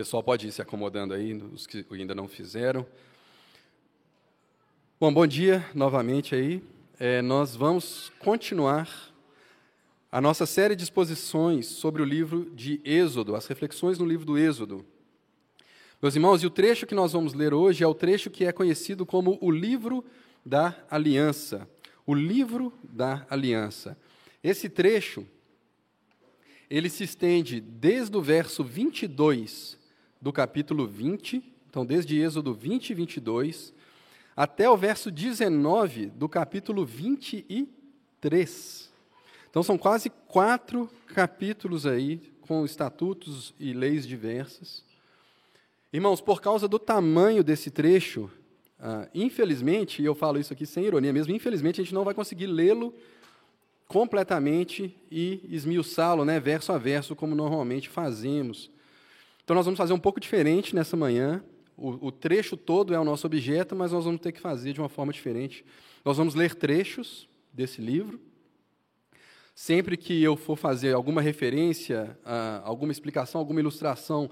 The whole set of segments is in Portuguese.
pessoal pode ir se acomodando aí, os que ainda não fizeram. Bom, bom dia novamente aí. É, nós vamos continuar a nossa série de exposições sobre o livro de Êxodo, as reflexões no livro do Êxodo. Meus irmãos, e o trecho que nós vamos ler hoje é o trecho que é conhecido como o livro da aliança. O livro da aliança. Esse trecho, ele se estende desde o verso 22 do capítulo 20, então desde Êxodo 20 e 22, até o verso 19 do capítulo 23. Então são quase quatro capítulos aí, com estatutos e leis diversas. Irmãos, por causa do tamanho desse trecho, ah, infelizmente, e eu falo isso aqui sem ironia mesmo, infelizmente a gente não vai conseguir lê-lo completamente e esmiuçá-lo, né, verso a verso, como normalmente fazemos. Então, nós vamos fazer um pouco diferente nessa manhã. O, o, trecho todo é o nosso objeto, mas nós vamos ter que fazer de uma forma diferente. Nós vamos ler trechos desse livro. Sempre que eu for fazer alguma referência, alguma explicação, alguma ilustração,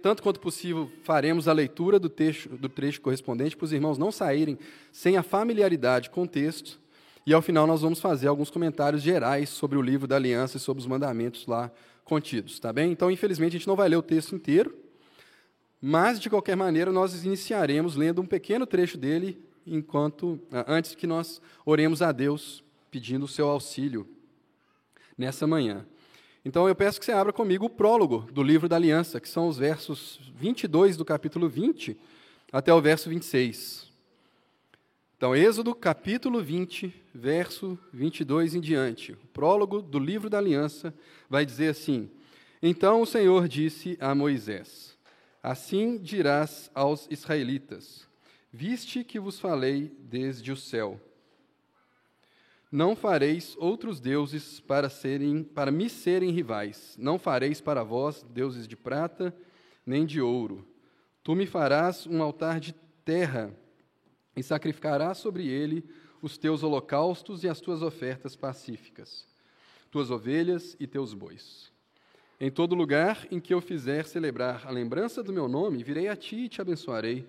tanto quanto possível, faremos a leitura do, texto, do trecho correspondente para os irmãos não saírem sem a familiaridade com o texto. E ao final nós vamos fazer alguns comentários gerais sobre o livro da aliança e sobre os mandamentos lá contidos, tá bem? Então, infelizmente, a gente não vai ler o texto inteiro, mas de qualquer maneira nós iniciaremos lendo um pequeno trecho dele enquanto antes que nós oremos a Deus pedindo o seu auxílio nessa manhã. Então eu peço que você abra comigo o prólogo do livro da Aliança, que são os versos 22 do capítulo 20 até o verso 26. Então, Êxodo capítulo 20, verso 22 em diante. O prólogo do livro da aliança vai dizer assim: Então o Senhor disse a Moisés: Assim dirás aos israelitas: Viste que vos falei desde o céu. Não fareis outros deuses para serem para me serem rivais. Não fareis para vós deuses de prata nem de ouro. Tu me farás um altar de terra e sacrificarás sobre ele os teus holocaustos e as tuas ofertas pacíficas, tuas ovelhas e teus bois. Em todo lugar em que eu fizer celebrar a lembrança do meu nome, virei a ti e te abençoarei.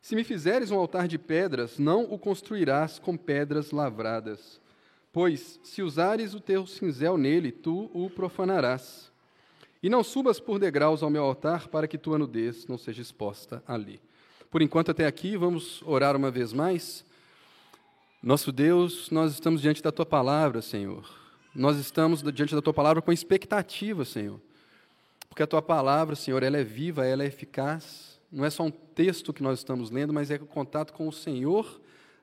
Se me fizeres um altar de pedras, não o construirás com pedras lavradas, pois se usares o teu cinzel nele, tu o profanarás. E não subas por degraus ao meu altar, para que tua nudez não seja exposta ali. Por enquanto, até aqui, vamos orar uma vez mais. Nosso Deus, nós estamos diante da tua palavra, Senhor. Nós estamos diante da tua palavra com expectativa, Senhor. Porque a tua palavra, Senhor, ela é viva, ela é eficaz. Não é só um texto que nós estamos lendo, mas é o contato com o Senhor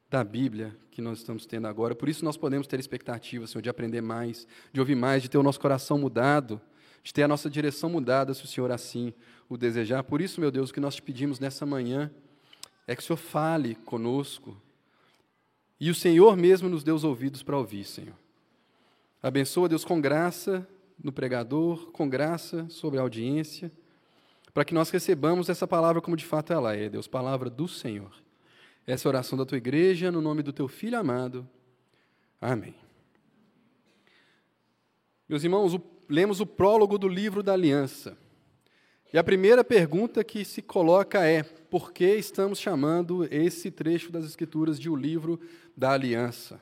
da Bíblia que nós estamos tendo agora. Por isso nós podemos ter expectativa, Senhor, de aprender mais, de ouvir mais, de ter o nosso coração mudado, de ter a nossa direção mudada, se o Senhor assim o desejar. Por isso, meu Deus, o que nós te pedimos nessa manhã é que o Senhor fale conosco e o Senhor mesmo nos dê os ouvidos para ouvir, Senhor. Abençoa, Deus, com graça no pregador, com graça sobre a audiência, para que nós recebamos essa palavra como de fato ela é, Deus, palavra do Senhor. Essa é a oração da tua igreja, no nome do teu filho amado. Amém. Meus irmãos, o, lemos o prólogo do livro da aliança. E a primeira pergunta que se coloca é: por que estamos chamando esse trecho das Escrituras de o livro da aliança?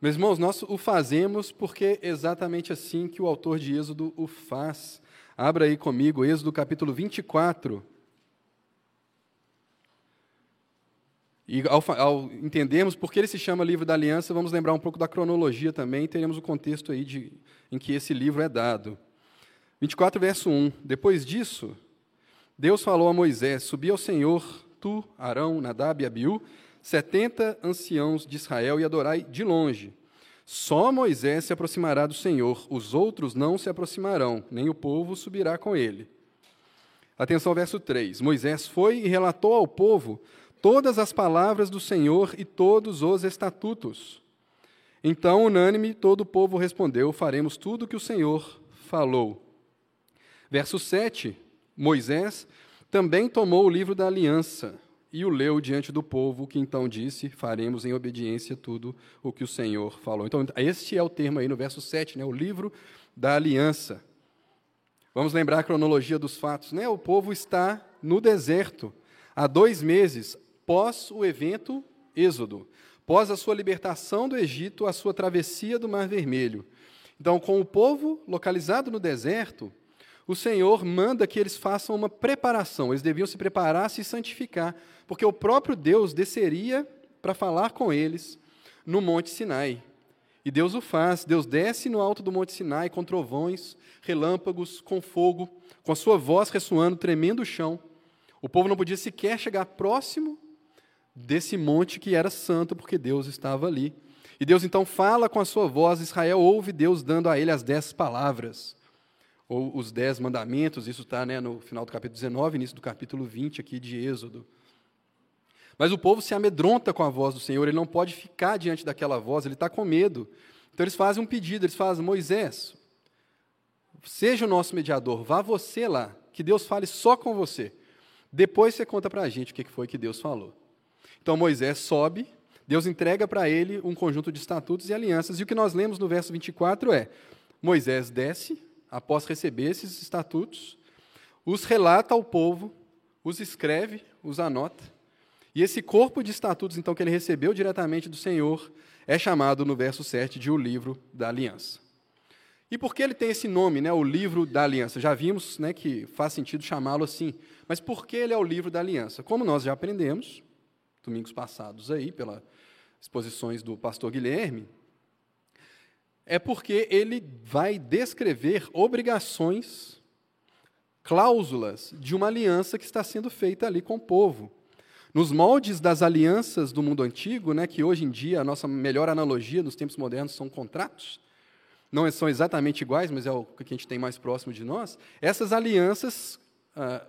Meus irmãos, nós o fazemos porque é exatamente assim que o autor de Êxodo o faz. Abra aí comigo, Êxodo capítulo 24. E ao, ao, entendermos por que ele se chama livro da aliança, vamos lembrar um pouco da cronologia também, e teremos o contexto aí de, em que esse livro é dado. 24, verso 1. Depois disso, Deus falou a Moisés: Subi ao Senhor, tu, Arão, Nadab e Abiú, setenta anciãos de Israel, e adorai de longe. Só Moisés se aproximará do Senhor, os outros não se aproximarão, nem o povo subirá com ele. Atenção ao verso 3. Moisés foi e relatou ao povo todas as palavras do Senhor e todos os estatutos. Então, unânime, todo o povo respondeu: Faremos tudo o que o Senhor falou. Verso 7: Moisés também tomou o livro da aliança e o leu diante do povo, que então disse: Faremos em obediência tudo o que o Senhor falou. Então, este é o termo aí no verso 7, né, o livro da aliança. Vamos lembrar a cronologia dos fatos, né? O povo está no deserto há dois meses pós o evento Êxodo, pós a sua libertação do Egito, a sua travessia do Mar Vermelho. Então, com o povo localizado no deserto, o Senhor manda que eles façam uma preparação. Eles deviam se preparar, se santificar, porque o próprio Deus desceria para falar com eles no Monte Sinai. E Deus o faz. Deus desce no alto do Monte Sinai com trovões, relâmpagos, com fogo, com a sua voz ressoando, tremendo o chão. O povo não podia sequer chegar próximo desse monte que era santo, porque Deus estava ali. E Deus então fala com a sua voz, Israel ouve Deus dando a ele as dez palavras, ou os dez mandamentos, isso está né, no final do capítulo 19, início do capítulo 20 aqui de Êxodo. Mas o povo se amedronta com a voz do Senhor, ele não pode ficar diante daquela voz, ele está com medo. Então eles fazem um pedido, eles fazem, Moisés, seja o nosso mediador, vá você lá, que Deus fale só com você. Depois você conta para a gente o que foi que Deus falou. Então Moisés sobe, Deus entrega para ele um conjunto de estatutos e alianças. E o que nós lemos no verso 24 é: Moisés desce, após receber esses estatutos, os relata ao povo, os escreve, os anota. E esse corpo de estatutos, então, que ele recebeu diretamente do Senhor, é chamado no verso 7 de o livro da aliança. E por que ele tem esse nome, né, o livro da aliança? Já vimos né, que faz sentido chamá-lo assim. Mas por que ele é o livro da aliança? Como nós já aprendemos, domingos passados aí, pelas exposições do pastor Guilherme, é porque ele vai descrever obrigações, cláusulas de uma aliança que está sendo feita ali com o povo. Nos moldes das alianças do mundo antigo, né, que hoje em dia a nossa melhor analogia nos tempos modernos são contratos, não são exatamente iguais, mas é o que a gente tem mais próximo de nós, essas alianças ah,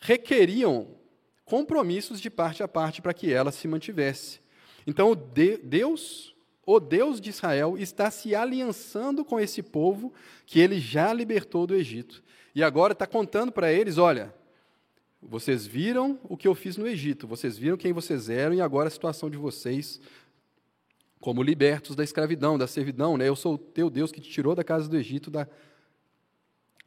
requeriam compromissos de parte a parte para que ela se mantivesse. Então, Deus, o Deus de Israel, está se aliançando com esse povo que ele já libertou do Egito. E agora está contando para eles: olha, vocês viram o que eu fiz no Egito, vocês viram quem vocês eram e agora a situação de vocês como libertos da escravidão, da servidão. Né? Eu sou o teu Deus que te tirou da casa do Egito, da,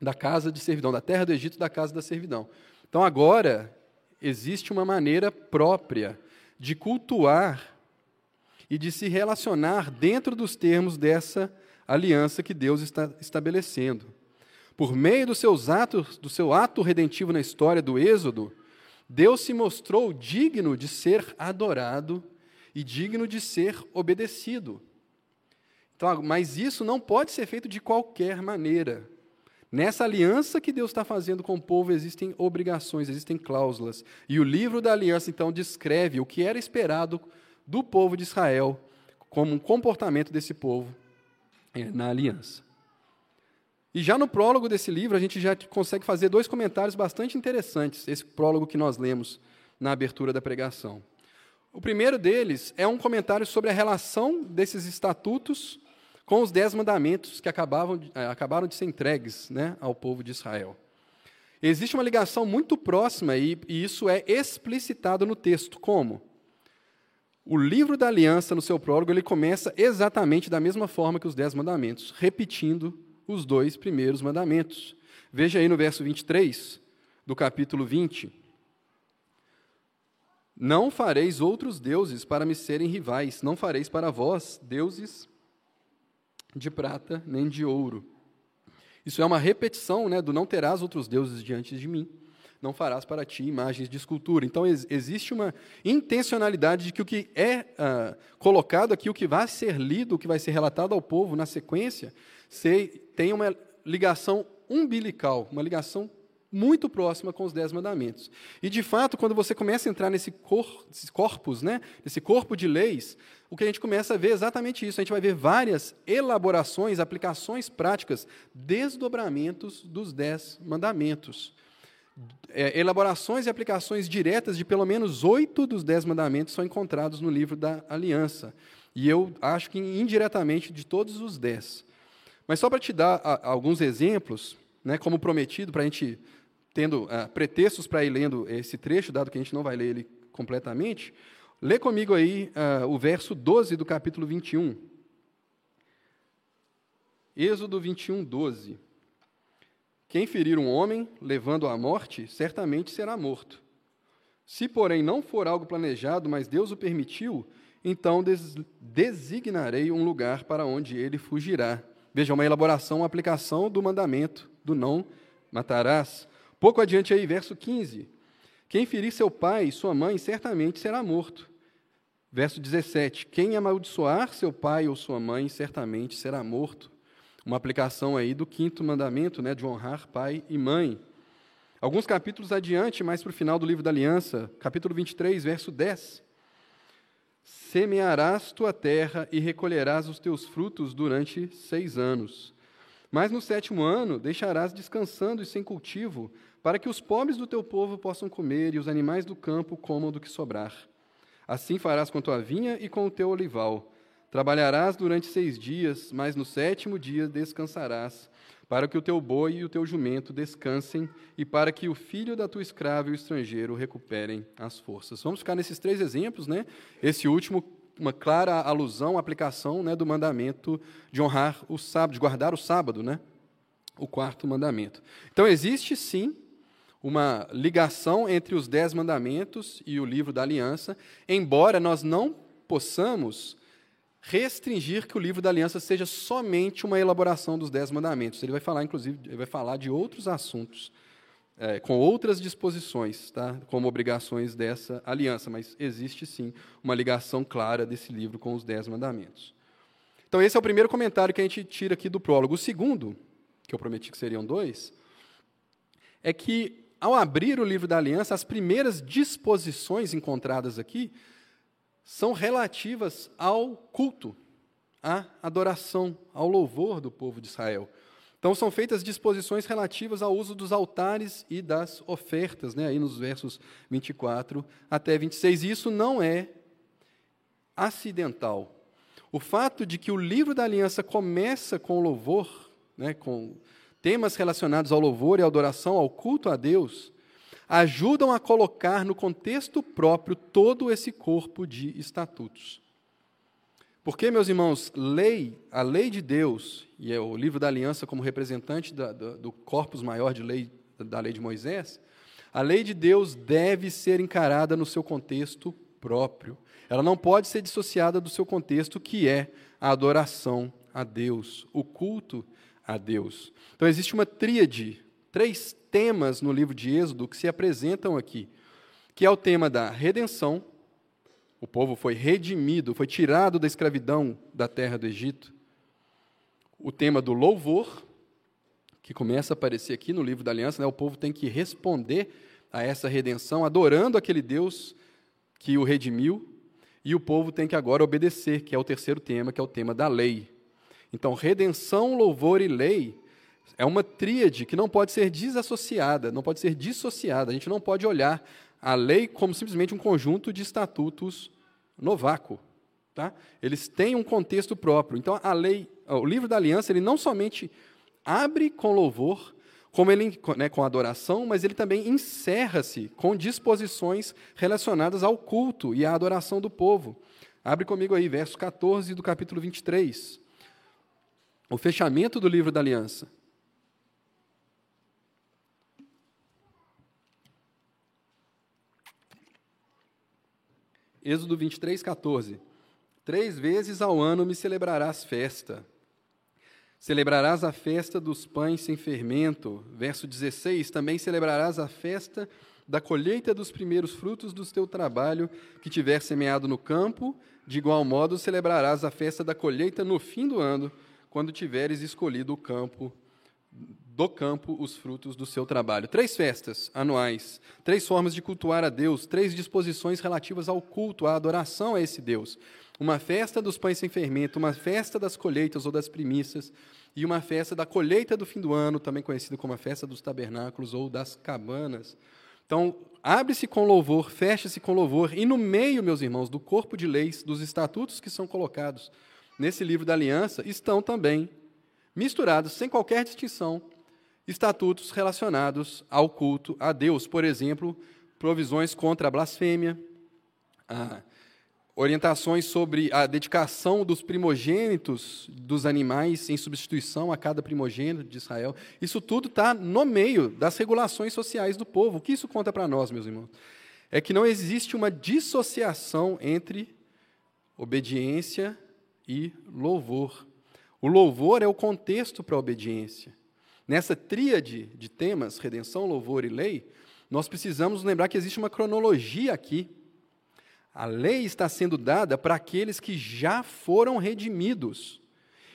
da casa de servidão, da terra do Egito, da casa da servidão. Então agora existe uma maneira própria de cultuar e de se relacionar dentro dos termos dessa aliança que Deus está estabelecendo. Por meio dos seus atos, do seu ato redentivo na história do Êxodo, Deus se mostrou digno de ser adorado e digno de ser obedecido. Então, mas isso não pode ser feito de qualquer maneira. Nessa aliança que Deus está fazendo com o povo, existem obrigações, existem cláusulas. E o livro da aliança, então, descreve o que era esperado do povo de Israel como um comportamento desse povo é, na aliança. E já no prólogo desse livro, a gente já consegue fazer dois comentários bastante interessantes, esse prólogo que nós lemos na abertura da pregação. O primeiro deles é um comentário sobre a relação desses estatutos com os dez mandamentos que acabavam de, eh, acabaram de ser entregues né, ao povo de Israel. Existe uma ligação muito próxima e, e isso é explicitado no texto. Como? O livro da aliança, no seu prólogo, ele começa exatamente da mesma forma que os dez mandamentos, repetindo os dois primeiros mandamentos. Veja aí no verso 23 do capítulo 20. Não fareis outros deuses para me serem rivais, não fareis para vós deuses de prata nem de ouro. Isso é uma repetição né, do não terás outros deuses diante de mim, não farás para ti imagens de escultura. Então, ex existe uma intencionalidade de que o que é uh, colocado aqui, o que vai ser lido, o que vai ser relatado ao povo na sequência, se, tem uma ligação umbilical, uma ligação muito próxima com os Dez Mandamentos. E, de fato, quando você começa a entrar nesse, cor, corpus, né, nesse corpo de leis, o que a gente começa a ver é exatamente isso. A gente vai ver várias elaborações, aplicações práticas, desdobramentos dos Dez Mandamentos. É, elaborações e aplicações diretas de pelo menos oito dos Dez Mandamentos são encontrados no livro da Aliança. E eu acho que indiretamente de todos os dez. Mas só para te dar a, alguns exemplos, né, como prometido, para a gente tendo uh, pretextos para ir lendo esse trecho, dado que a gente não vai ler ele completamente, lê comigo aí uh, o verso 12 do capítulo 21. Êxodo 21, 12. Quem ferir um homem, levando-o à morte, certamente será morto. Se, porém, não for algo planejado, mas Deus o permitiu, então des designarei um lugar para onde ele fugirá. Veja, uma elaboração, uma aplicação do mandamento do não matarás. Pouco adiante aí, verso 15. Quem ferir seu pai e sua mãe certamente será morto. Verso 17: Quem amaldiçoar seu pai ou sua mãe certamente será morto. Uma aplicação aí do quinto mandamento, né, de honrar pai e mãe. Alguns capítulos adiante, mais para o final do livro da aliança, capítulo 23, verso 10. Semearás tua terra e recolherás os teus frutos durante seis anos. Mas no sétimo ano deixarás descansando e sem cultivo, para que os pobres do teu povo possam comer e os animais do campo comam do que sobrar. Assim farás com tua vinha e com o teu olival. Trabalharás durante seis dias, mas no sétimo dia descansarás, para que o teu boi e o teu jumento descansem, e para que o filho da tua escrava e o estrangeiro recuperem as forças. Vamos ficar nesses três exemplos, né? Esse último, uma clara alusão, aplicação né, do mandamento de honrar o sábado, de guardar o sábado, né? O quarto mandamento. Então, existe sim uma ligação entre os dez mandamentos e o livro da aliança, embora nós não possamos restringir que o livro da aliança seja somente uma elaboração dos dez mandamentos. Ele vai falar, inclusive, ele vai falar de outros assuntos, é, com outras disposições, tá? como obrigações dessa aliança, mas existe sim uma ligação clara desse livro com os dez mandamentos. Então, esse é o primeiro comentário que a gente tira aqui do prólogo. O segundo, que eu prometi que seriam dois, é que ao abrir o livro da aliança, as primeiras disposições encontradas aqui são relativas ao culto, à adoração, ao louvor do povo de Israel. Então são feitas disposições relativas ao uso dos altares e das ofertas, né, aí nos versos 24 até 26. E isso não é acidental. O fato de que o livro da aliança começa com louvor, né, com temas relacionados ao louvor e à adoração, ao culto a Deus, ajudam a colocar no contexto próprio todo esse corpo de estatutos. Porque, meus irmãos, lei, a lei de Deus, e é o livro da aliança como representante da, do, do corpus maior de lei, da lei de Moisés, a lei de Deus deve ser encarada no seu contexto próprio. Ela não pode ser dissociada do seu contexto, que é a adoração a Deus, o culto a Deus. Então existe uma tríade, três temas no livro de Êxodo que se apresentam aqui, que é o tema da redenção, o povo foi redimido, foi tirado da escravidão da terra do Egito. O tema do louvor, que começa a aparecer aqui no livro da aliança, né? o povo tem que responder a essa redenção, adorando aquele Deus que o redimiu, e o povo tem que agora obedecer, que é o terceiro tema, que é o tema da lei. Então, redenção, louvor e lei é uma tríade que não pode ser desassociada, não pode ser dissociada. A gente não pode olhar a lei como simplesmente um conjunto de estatutos no vácuo. Tá? Eles têm um contexto próprio. Então, a lei, o livro da aliança, ele não somente abre com louvor, como ele, né, com adoração, mas ele também encerra-se com disposições relacionadas ao culto e à adoração do povo. Abre comigo aí, verso 14 do capítulo 23 o fechamento do livro da aliança. Êxodo 23, 14. Três vezes ao ano me celebrarás festa. Celebrarás a festa dos pães sem fermento. Verso 16. Também celebrarás a festa da colheita dos primeiros frutos do teu trabalho que tiver semeado no campo. De igual modo, celebrarás a festa da colheita no fim do ano quando tiveres escolhido o campo do campo os frutos do seu trabalho. Três festas anuais, três formas de cultuar a Deus, três disposições relativas ao culto, à adoração a esse Deus. Uma festa dos pães sem fermento, uma festa das colheitas ou das primícias, e uma festa da colheita do fim do ano, também conhecida como a festa dos tabernáculos ou das cabanas. Então, abre-se com louvor, fecha-se com louvor, e no meio, meus irmãos, do corpo de leis, dos estatutos que são colocados nesse livro da aliança estão também misturados, sem qualquer distinção, estatutos relacionados ao culto a Deus. Por exemplo, provisões contra a blasfêmia, a orientações sobre a dedicação dos primogênitos dos animais em substituição a cada primogênito de Israel. Isso tudo está no meio das regulações sociais do povo. O que isso conta para nós, meus irmãos? É que não existe uma dissociação entre obediência e louvor. O louvor é o contexto para a obediência. Nessa tríade de temas, redenção, louvor e lei, nós precisamos lembrar que existe uma cronologia aqui a lei está sendo dada para aqueles que já foram redimidos,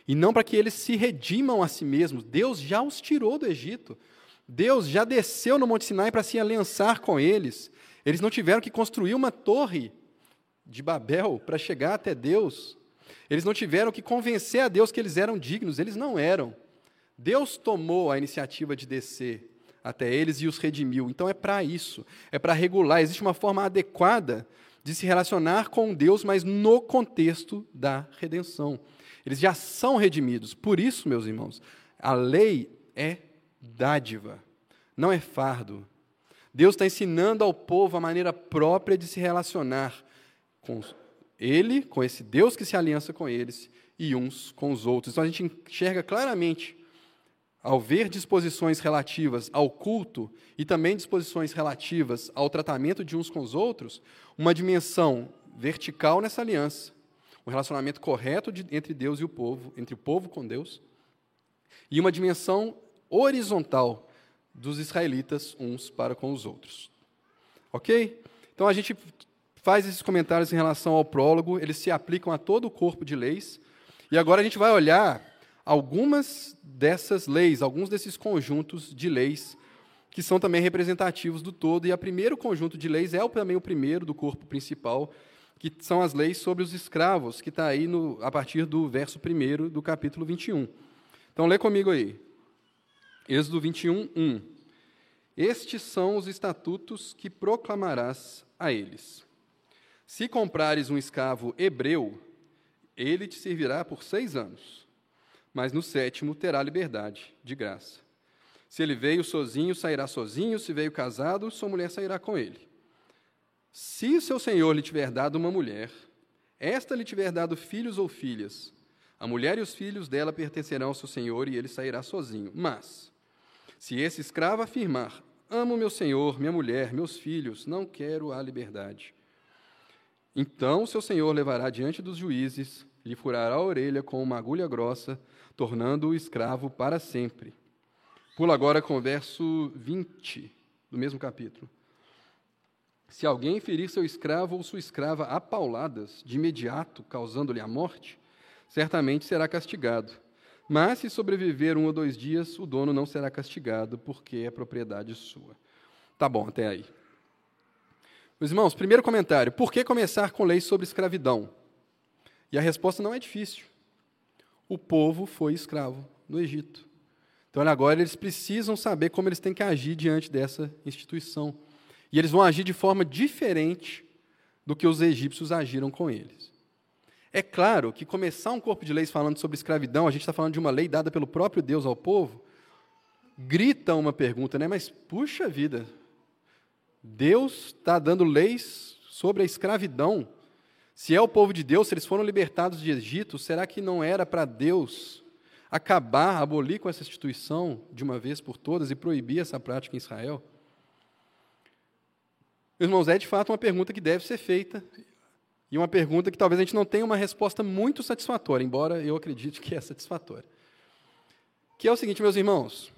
e não para que eles se redimam a si mesmos. Deus já os tirou do Egito. Deus já desceu no Monte Sinai para se aliançar com eles. Eles não tiveram que construir uma torre de Babel para chegar até Deus. Eles não tiveram que convencer a Deus que eles eram dignos, eles não eram. Deus tomou a iniciativa de descer até eles e os redimiu. Então é para isso, é para regular. Existe uma forma adequada de se relacionar com Deus, mas no contexto da redenção. Eles já são redimidos. Por isso, meus irmãos, a lei é dádiva, não é fardo. Deus está ensinando ao povo a maneira própria de se relacionar com Ele, com esse Deus que se aliança com eles, e uns com os outros. Então a gente enxerga claramente ao ver disposições relativas ao culto e também disposições relativas ao tratamento de uns com os outros, uma dimensão vertical nessa aliança, um relacionamento correto de, entre Deus e o povo, entre o povo com Deus, e uma dimensão horizontal dos israelitas uns para com os outros. Ok? Então a gente faz esses comentários em relação ao prólogo, eles se aplicam a todo o corpo de leis, e agora a gente vai olhar algumas dessas leis, alguns desses conjuntos de leis que são também representativos do todo. E o primeiro conjunto de leis é também o primeiro do corpo principal, que são as leis sobre os escravos, que está aí no, a partir do verso 1 do capítulo 21. Então, lê comigo aí. Êxodo 21, 1. Estes são os estatutos que proclamarás a eles. Se comprares um escravo hebreu, ele te servirá por seis anos mas no sétimo terá liberdade, de graça. Se ele veio sozinho, sairá sozinho, se veio casado, sua mulher sairá com ele. Se seu senhor lhe tiver dado uma mulher, esta lhe tiver dado filhos ou filhas, a mulher e os filhos dela pertencerão ao seu senhor e ele sairá sozinho. Mas, se esse escravo afirmar: Amo meu senhor, minha mulher, meus filhos, não quero a liberdade. Então seu senhor levará diante dos juízes, lhe furará a orelha com uma agulha grossa tornando-o escravo para sempre. Pula agora com o verso 20 do mesmo capítulo. Se alguém ferir seu escravo ou sua escrava a pauladas, de imediato, causando-lhe a morte, certamente será castigado. Mas se sobreviver um ou dois dias, o dono não será castigado, porque é propriedade sua. Tá bom, até aí. Meus irmãos, primeiro comentário: por que começar com leis sobre escravidão? E a resposta não é difícil o povo foi escravo no Egito. Então, agora eles precisam saber como eles têm que agir diante dessa instituição. E eles vão agir de forma diferente do que os egípcios agiram com eles. É claro que começar um corpo de leis falando sobre escravidão, a gente está falando de uma lei dada pelo próprio Deus ao povo, grita uma pergunta, né? Mas puxa vida, Deus está dando leis sobre a escravidão se é o povo de Deus, se eles foram libertados de Egito, será que não era para Deus acabar, abolir com essa instituição de uma vez por todas e proibir essa prática em Israel? Irmãos, é de fato uma pergunta que deve ser feita e uma pergunta que talvez a gente não tenha uma resposta muito satisfatória, embora eu acredite que é satisfatória. Que é o seguinte, meus irmãos: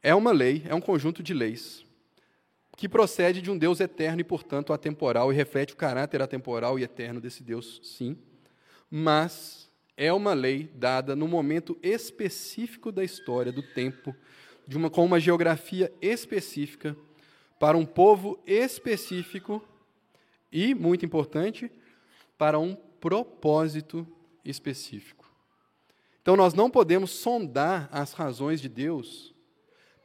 é uma lei, é um conjunto de leis que procede de um Deus eterno e, portanto, atemporal, e reflete o caráter atemporal e eterno desse Deus, sim, mas é uma lei dada no momento específico da história, do tempo, de uma, com uma geografia específica, para um povo específico e, muito importante, para um propósito específico. Então, nós não podemos sondar as razões de Deus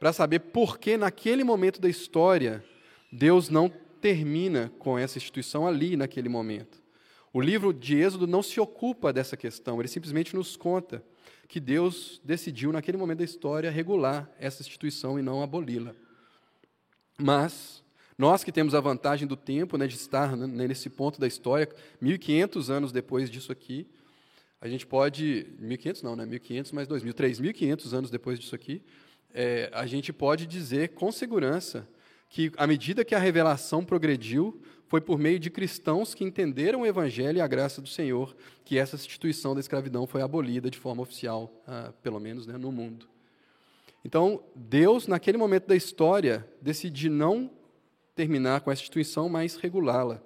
para saber por que, naquele momento da história, Deus não termina com essa instituição ali, naquele momento. O livro de Êxodo não se ocupa dessa questão, ele simplesmente nos conta que Deus decidiu, naquele momento da história, regular essa instituição e não aboli-la. Mas, Nós que temos a vantagem do tempo, né, de estar nesse ponto da história, 1.500 anos depois disso aqui, a gente pode, 1.500 não, né, 1.500 mais 2.000, 3.500 anos depois disso aqui, é, a gente pode dizer com segurança que, à medida que a revelação progrediu, foi por meio de cristãos que entenderam o Evangelho e a graça do Senhor que essa instituição da escravidão foi abolida de forma oficial, ah, pelo menos né, no mundo. Então, Deus, naquele momento da história, decide não terminar com essa instituição, mas regulá-la.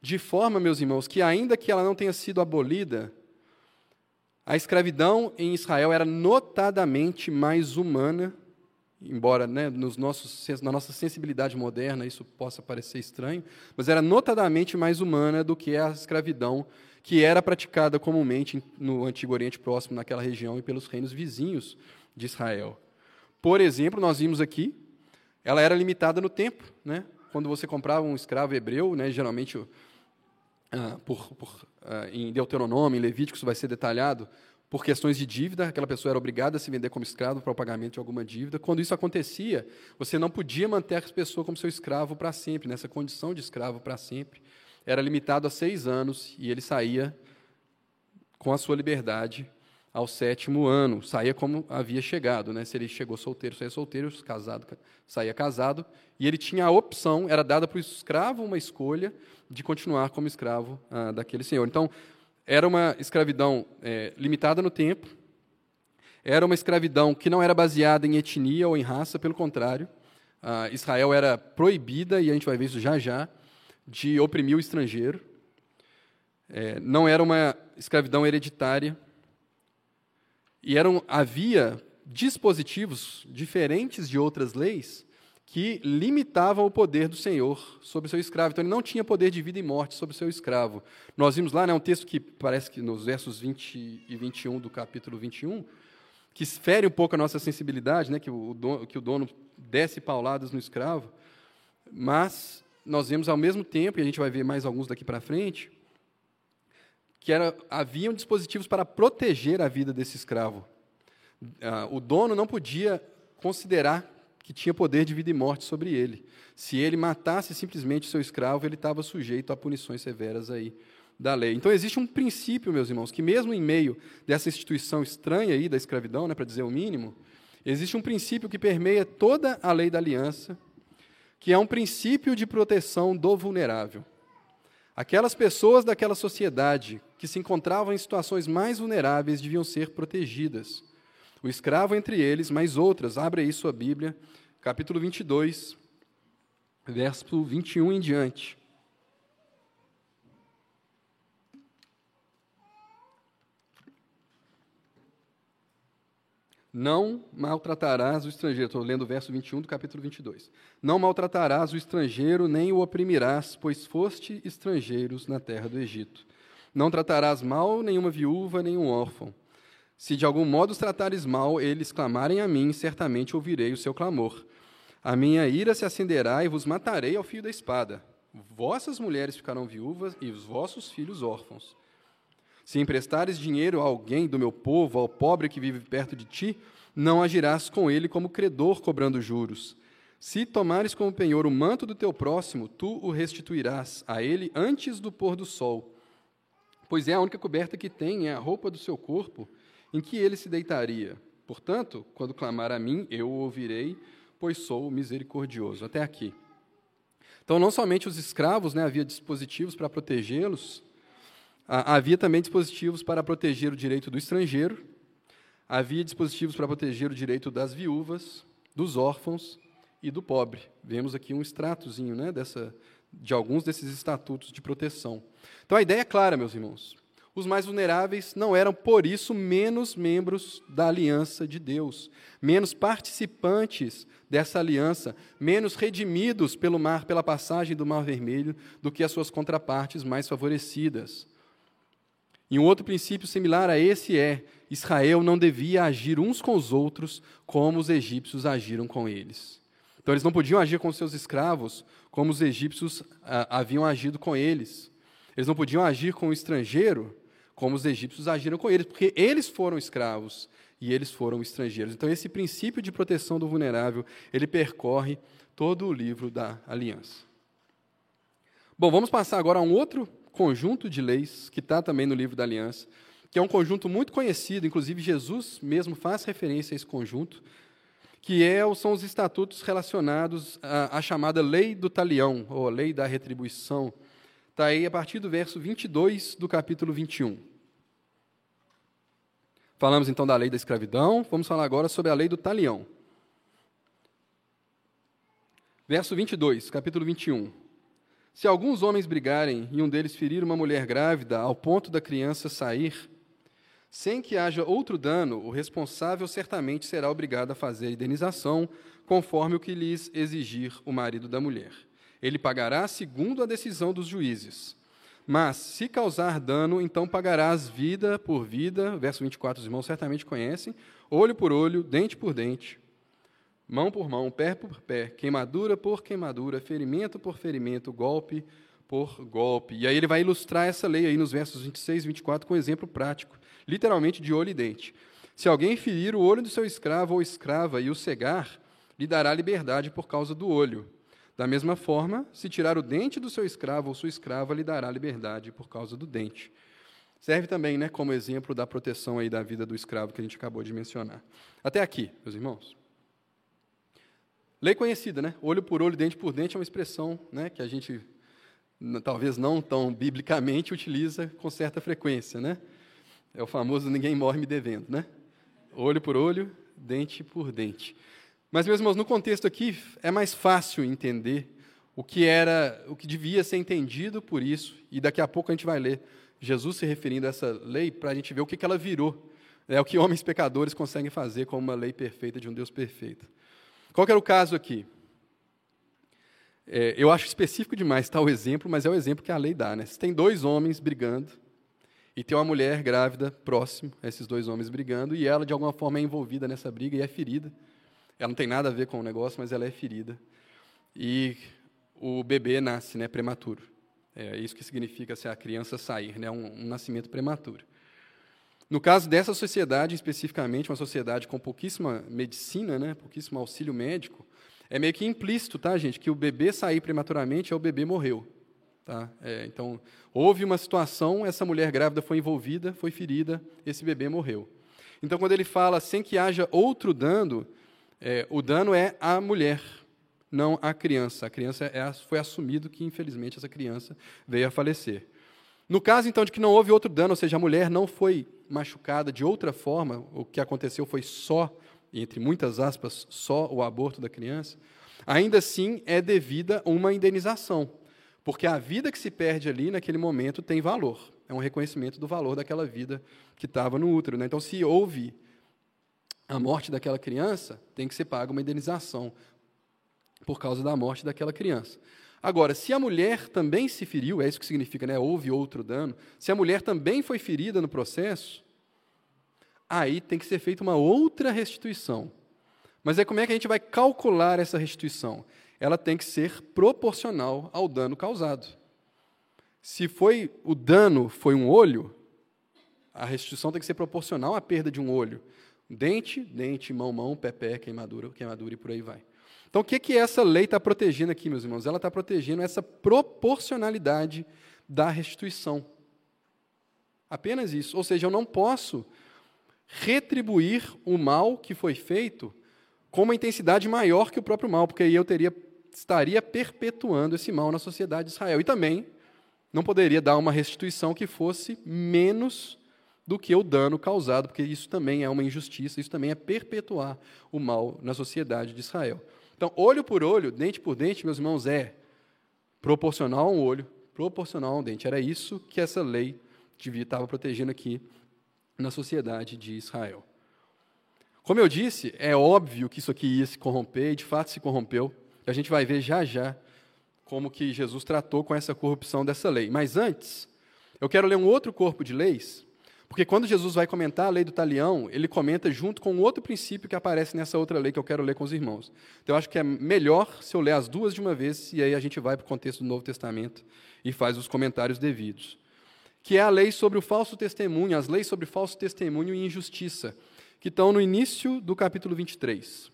De forma, meus irmãos, que ainda que ela não tenha sido abolida, a escravidão em Israel era notadamente mais humana, embora né, nos nossos, na nossa sensibilidade moderna isso possa parecer estranho, mas era notadamente mais humana do que a escravidão que era praticada comumente no Antigo Oriente Próximo, naquela região, e pelos reinos vizinhos de Israel. Por exemplo, nós vimos aqui ela era limitada no tempo. Né? Quando você comprava um escravo hebreu, né, geralmente ah, por, por, ah, em Deuteronômio, em Levítico, isso vai ser detalhado, por questões de dívida, aquela pessoa era obrigada a se vender como escravo para o pagamento de alguma dívida. Quando isso acontecia, você não podia manter essa pessoa como seu escravo para sempre, nessa condição de escravo para sempre. Era limitado a seis anos e ele saía com a sua liberdade ao sétimo ano. Saía como havia chegado, né? Se ele chegou solteiro, saía solteiro, casado, saía casado. E ele tinha a opção, era dada para o escravo uma escolha de continuar como escravo ah, daquele senhor. Então, era uma escravidão é, limitada no tempo, era uma escravidão que não era baseada em etnia ou em raça, pelo contrário. Ah, Israel era proibida, e a gente vai ver isso já já, de oprimir o estrangeiro. É, não era uma escravidão hereditária, e eram, havia dispositivos diferentes de outras leis que limitavam o poder do Senhor sobre seu escravo. Então, ele não tinha poder de vida e morte sobre o seu escravo. Nós vimos lá né, um texto que parece que nos versos 20 e 21 do capítulo 21, que fere um pouco a nossa sensibilidade, né, que, o dono, que o dono desce pauladas no escravo, mas nós vemos ao mesmo tempo, e a gente vai ver mais alguns daqui para frente, que era, haviam dispositivos para proteger a vida desse escravo. Ah, o dono não podia considerar que tinha poder de vida e morte sobre ele. Se ele matasse simplesmente seu escravo, ele estava sujeito a punições severas aí da lei. Então existe um princípio, meus irmãos, que mesmo em meio dessa instituição estranha aí da escravidão, né, para dizer o mínimo, existe um princípio que permeia toda a lei da aliança, que é um princípio de proteção do vulnerável. Aquelas pessoas daquela sociedade que se encontravam em situações mais vulneráveis deviam ser protegidas. O escravo entre eles, mas outras. Abre aí sua Bíblia, capítulo 22, verso 21 em diante. Não maltratarás o estrangeiro. Estou lendo o verso 21 do capítulo 22. Não maltratarás o estrangeiro, nem o oprimirás, pois foste estrangeiros na terra do Egito. Não tratarás mal nenhuma viúva, nem um órfão. Se de algum modo os tratares mal, eles clamarem a mim, certamente ouvirei o seu clamor. A minha ira se acenderá e vos matarei ao fio da espada. Vossas mulheres ficarão viúvas e os vossos filhos órfãos. Se emprestares dinheiro a alguém do meu povo, ao pobre que vive perto de ti, não agirás com ele como credor cobrando juros. Se tomares como penhor o manto do teu próximo, tu o restituirás a ele antes do pôr do sol. Pois é a única coberta que tem, é a roupa do seu corpo, em que ele se deitaria. Portanto, quando clamar a mim, eu o ouvirei, pois sou misericordioso. Até aqui. Então, não somente os escravos, né, havia dispositivos para protegê-los, Havia também dispositivos para proteger o direito do estrangeiro, havia dispositivos para proteger o direito das viúvas, dos órfãos e do pobre. Vemos aqui um extratozinho né, dessa, de alguns desses estatutos de proteção. Então a ideia é clara, meus irmãos. Os mais vulneráveis não eram, por isso, menos membros da aliança de Deus, menos participantes dessa aliança, menos redimidos pelo mar, pela passagem do Mar Vermelho, do que as suas contrapartes mais favorecidas. E um outro princípio similar a esse é: Israel não devia agir uns com os outros como os egípcios agiram com eles. Então, eles não podiam agir com seus escravos como os egípcios ah, haviam agido com eles. Eles não podiam agir com o estrangeiro como os egípcios agiram com eles, porque eles foram escravos e eles foram estrangeiros. Então, esse princípio de proteção do vulnerável, ele percorre todo o livro da aliança. Bom, vamos passar agora a um outro conjunto de leis que está também no livro da aliança, que é um conjunto muito conhecido, inclusive Jesus mesmo faz referência a esse conjunto, que é, são os estatutos relacionados à, à chamada lei do talião, ou lei da retribuição. Está aí a partir do verso 22 do capítulo 21. Falamos então da lei da escravidão, vamos falar agora sobre a lei do talião. Verso 22, capítulo 21. Se alguns homens brigarem e um deles ferir uma mulher grávida ao ponto da criança sair, sem que haja outro dano, o responsável certamente será obrigado a fazer indenização, conforme o que lhes exigir o marido da mulher. Ele pagará segundo a decisão dos juízes. Mas, se causar dano, então pagarás vida por vida, verso 24, os irmãos certamente conhecem, olho por olho, dente por dente, mão por mão, pé por pé, queimadura por queimadura, ferimento por ferimento, golpe por golpe. E aí ele vai ilustrar essa lei aí nos versos 26 e 24 com um exemplo prático, literalmente de olho e dente. Se alguém ferir o olho do seu escravo ou escrava e o cegar, lhe dará liberdade por causa do olho. Da mesma forma, se tirar o dente do seu escravo ou sua escrava, lhe dará liberdade por causa do dente. Serve também né, como exemplo da proteção aí da vida do escravo que a gente acabou de mencionar. Até aqui, meus irmãos. Lei conhecida, né? Olho por olho, dente por dente é uma expressão né, que a gente, talvez não tão biblicamente, utiliza com certa frequência, né? É o famoso ninguém morre me devendo, né? Olho por olho, dente por dente. Mas, meus irmãos, no contexto aqui é mais fácil entender o que era, o que devia ser entendido por isso, e daqui a pouco a gente vai ler Jesus se referindo a essa lei para a gente ver o que, que ela virou. É o que homens pecadores conseguem fazer com uma lei perfeita de um Deus perfeito. Qual era o caso aqui? É, eu acho específico demais tal exemplo, mas é o exemplo que a lei dá. Né? Se tem dois homens brigando, e tem uma mulher grávida próximo a esses dois homens brigando, e ela, de alguma forma, é envolvida nessa briga e é ferida. Ela não tem nada a ver com o negócio, mas ela é ferida. E o bebê nasce né, prematuro. É isso que significa se a criança sair, né, um, um nascimento prematuro. No caso dessa sociedade, especificamente, uma sociedade com pouquíssima medicina, né, pouquíssimo auxílio médico, é meio que implícito, tá, gente, que o bebê sair prematuramente é o bebê morreu. Tá? É, então, houve uma situação, essa mulher grávida foi envolvida, foi ferida, esse bebê morreu. Então, quando ele fala sem que haja outro dano, é, o dano é a mulher, não a criança. A criança é, foi assumido que, infelizmente, essa criança veio a falecer. No caso, então, de que não houve outro dano, ou seja, a mulher não foi machucada de outra forma, o que aconteceu foi só, entre muitas aspas, só o aborto da criança, ainda assim é devida uma indenização, porque a vida que se perde ali naquele momento tem valor, é um reconhecimento do valor daquela vida que estava no útero. Né? Então, se houve a morte daquela criança, tem que ser paga uma indenização por causa da morte daquela criança. Agora, se a mulher também se feriu, é isso que significa, né? Houve outro dano. Se a mulher também foi ferida no processo, aí tem que ser feita uma outra restituição. Mas é como é que a gente vai calcular essa restituição? Ela tem que ser proporcional ao dano causado. Se foi o dano foi um olho, a restituição tem que ser proporcional à perda de um olho. Dente, dente, mão, mão, pé, pé, queimadura, queimadura e por aí vai. Então, o que, que essa lei está protegendo aqui, meus irmãos? Ela está protegendo essa proporcionalidade da restituição. Apenas isso. Ou seja, eu não posso retribuir o mal que foi feito com uma intensidade maior que o próprio mal, porque aí eu teria, estaria perpetuando esse mal na sociedade de Israel. E também não poderia dar uma restituição que fosse menos do que o dano causado, porque isso também é uma injustiça, isso também é perpetuar o mal na sociedade de Israel. Então, olho por olho, dente por dente, meus irmãos, é proporcional a um olho, proporcional a um dente. Era isso que essa lei estava protegendo aqui na sociedade de Israel. Como eu disse, é óbvio que isso aqui ia se corromper, e de fato se corrompeu. A gente vai ver já já como que Jesus tratou com essa corrupção dessa lei. Mas antes, eu quero ler um outro corpo de leis porque quando Jesus vai comentar a lei do talião, ele comenta junto com outro princípio que aparece nessa outra lei que eu quero ler com os irmãos. Então eu acho que é melhor se eu ler as duas de uma vez e aí a gente vai para o contexto do Novo Testamento e faz os comentários devidos. Que é a lei sobre o falso testemunho, as leis sobre falso testemunho e injustiça, que estão no início do capítulo 23.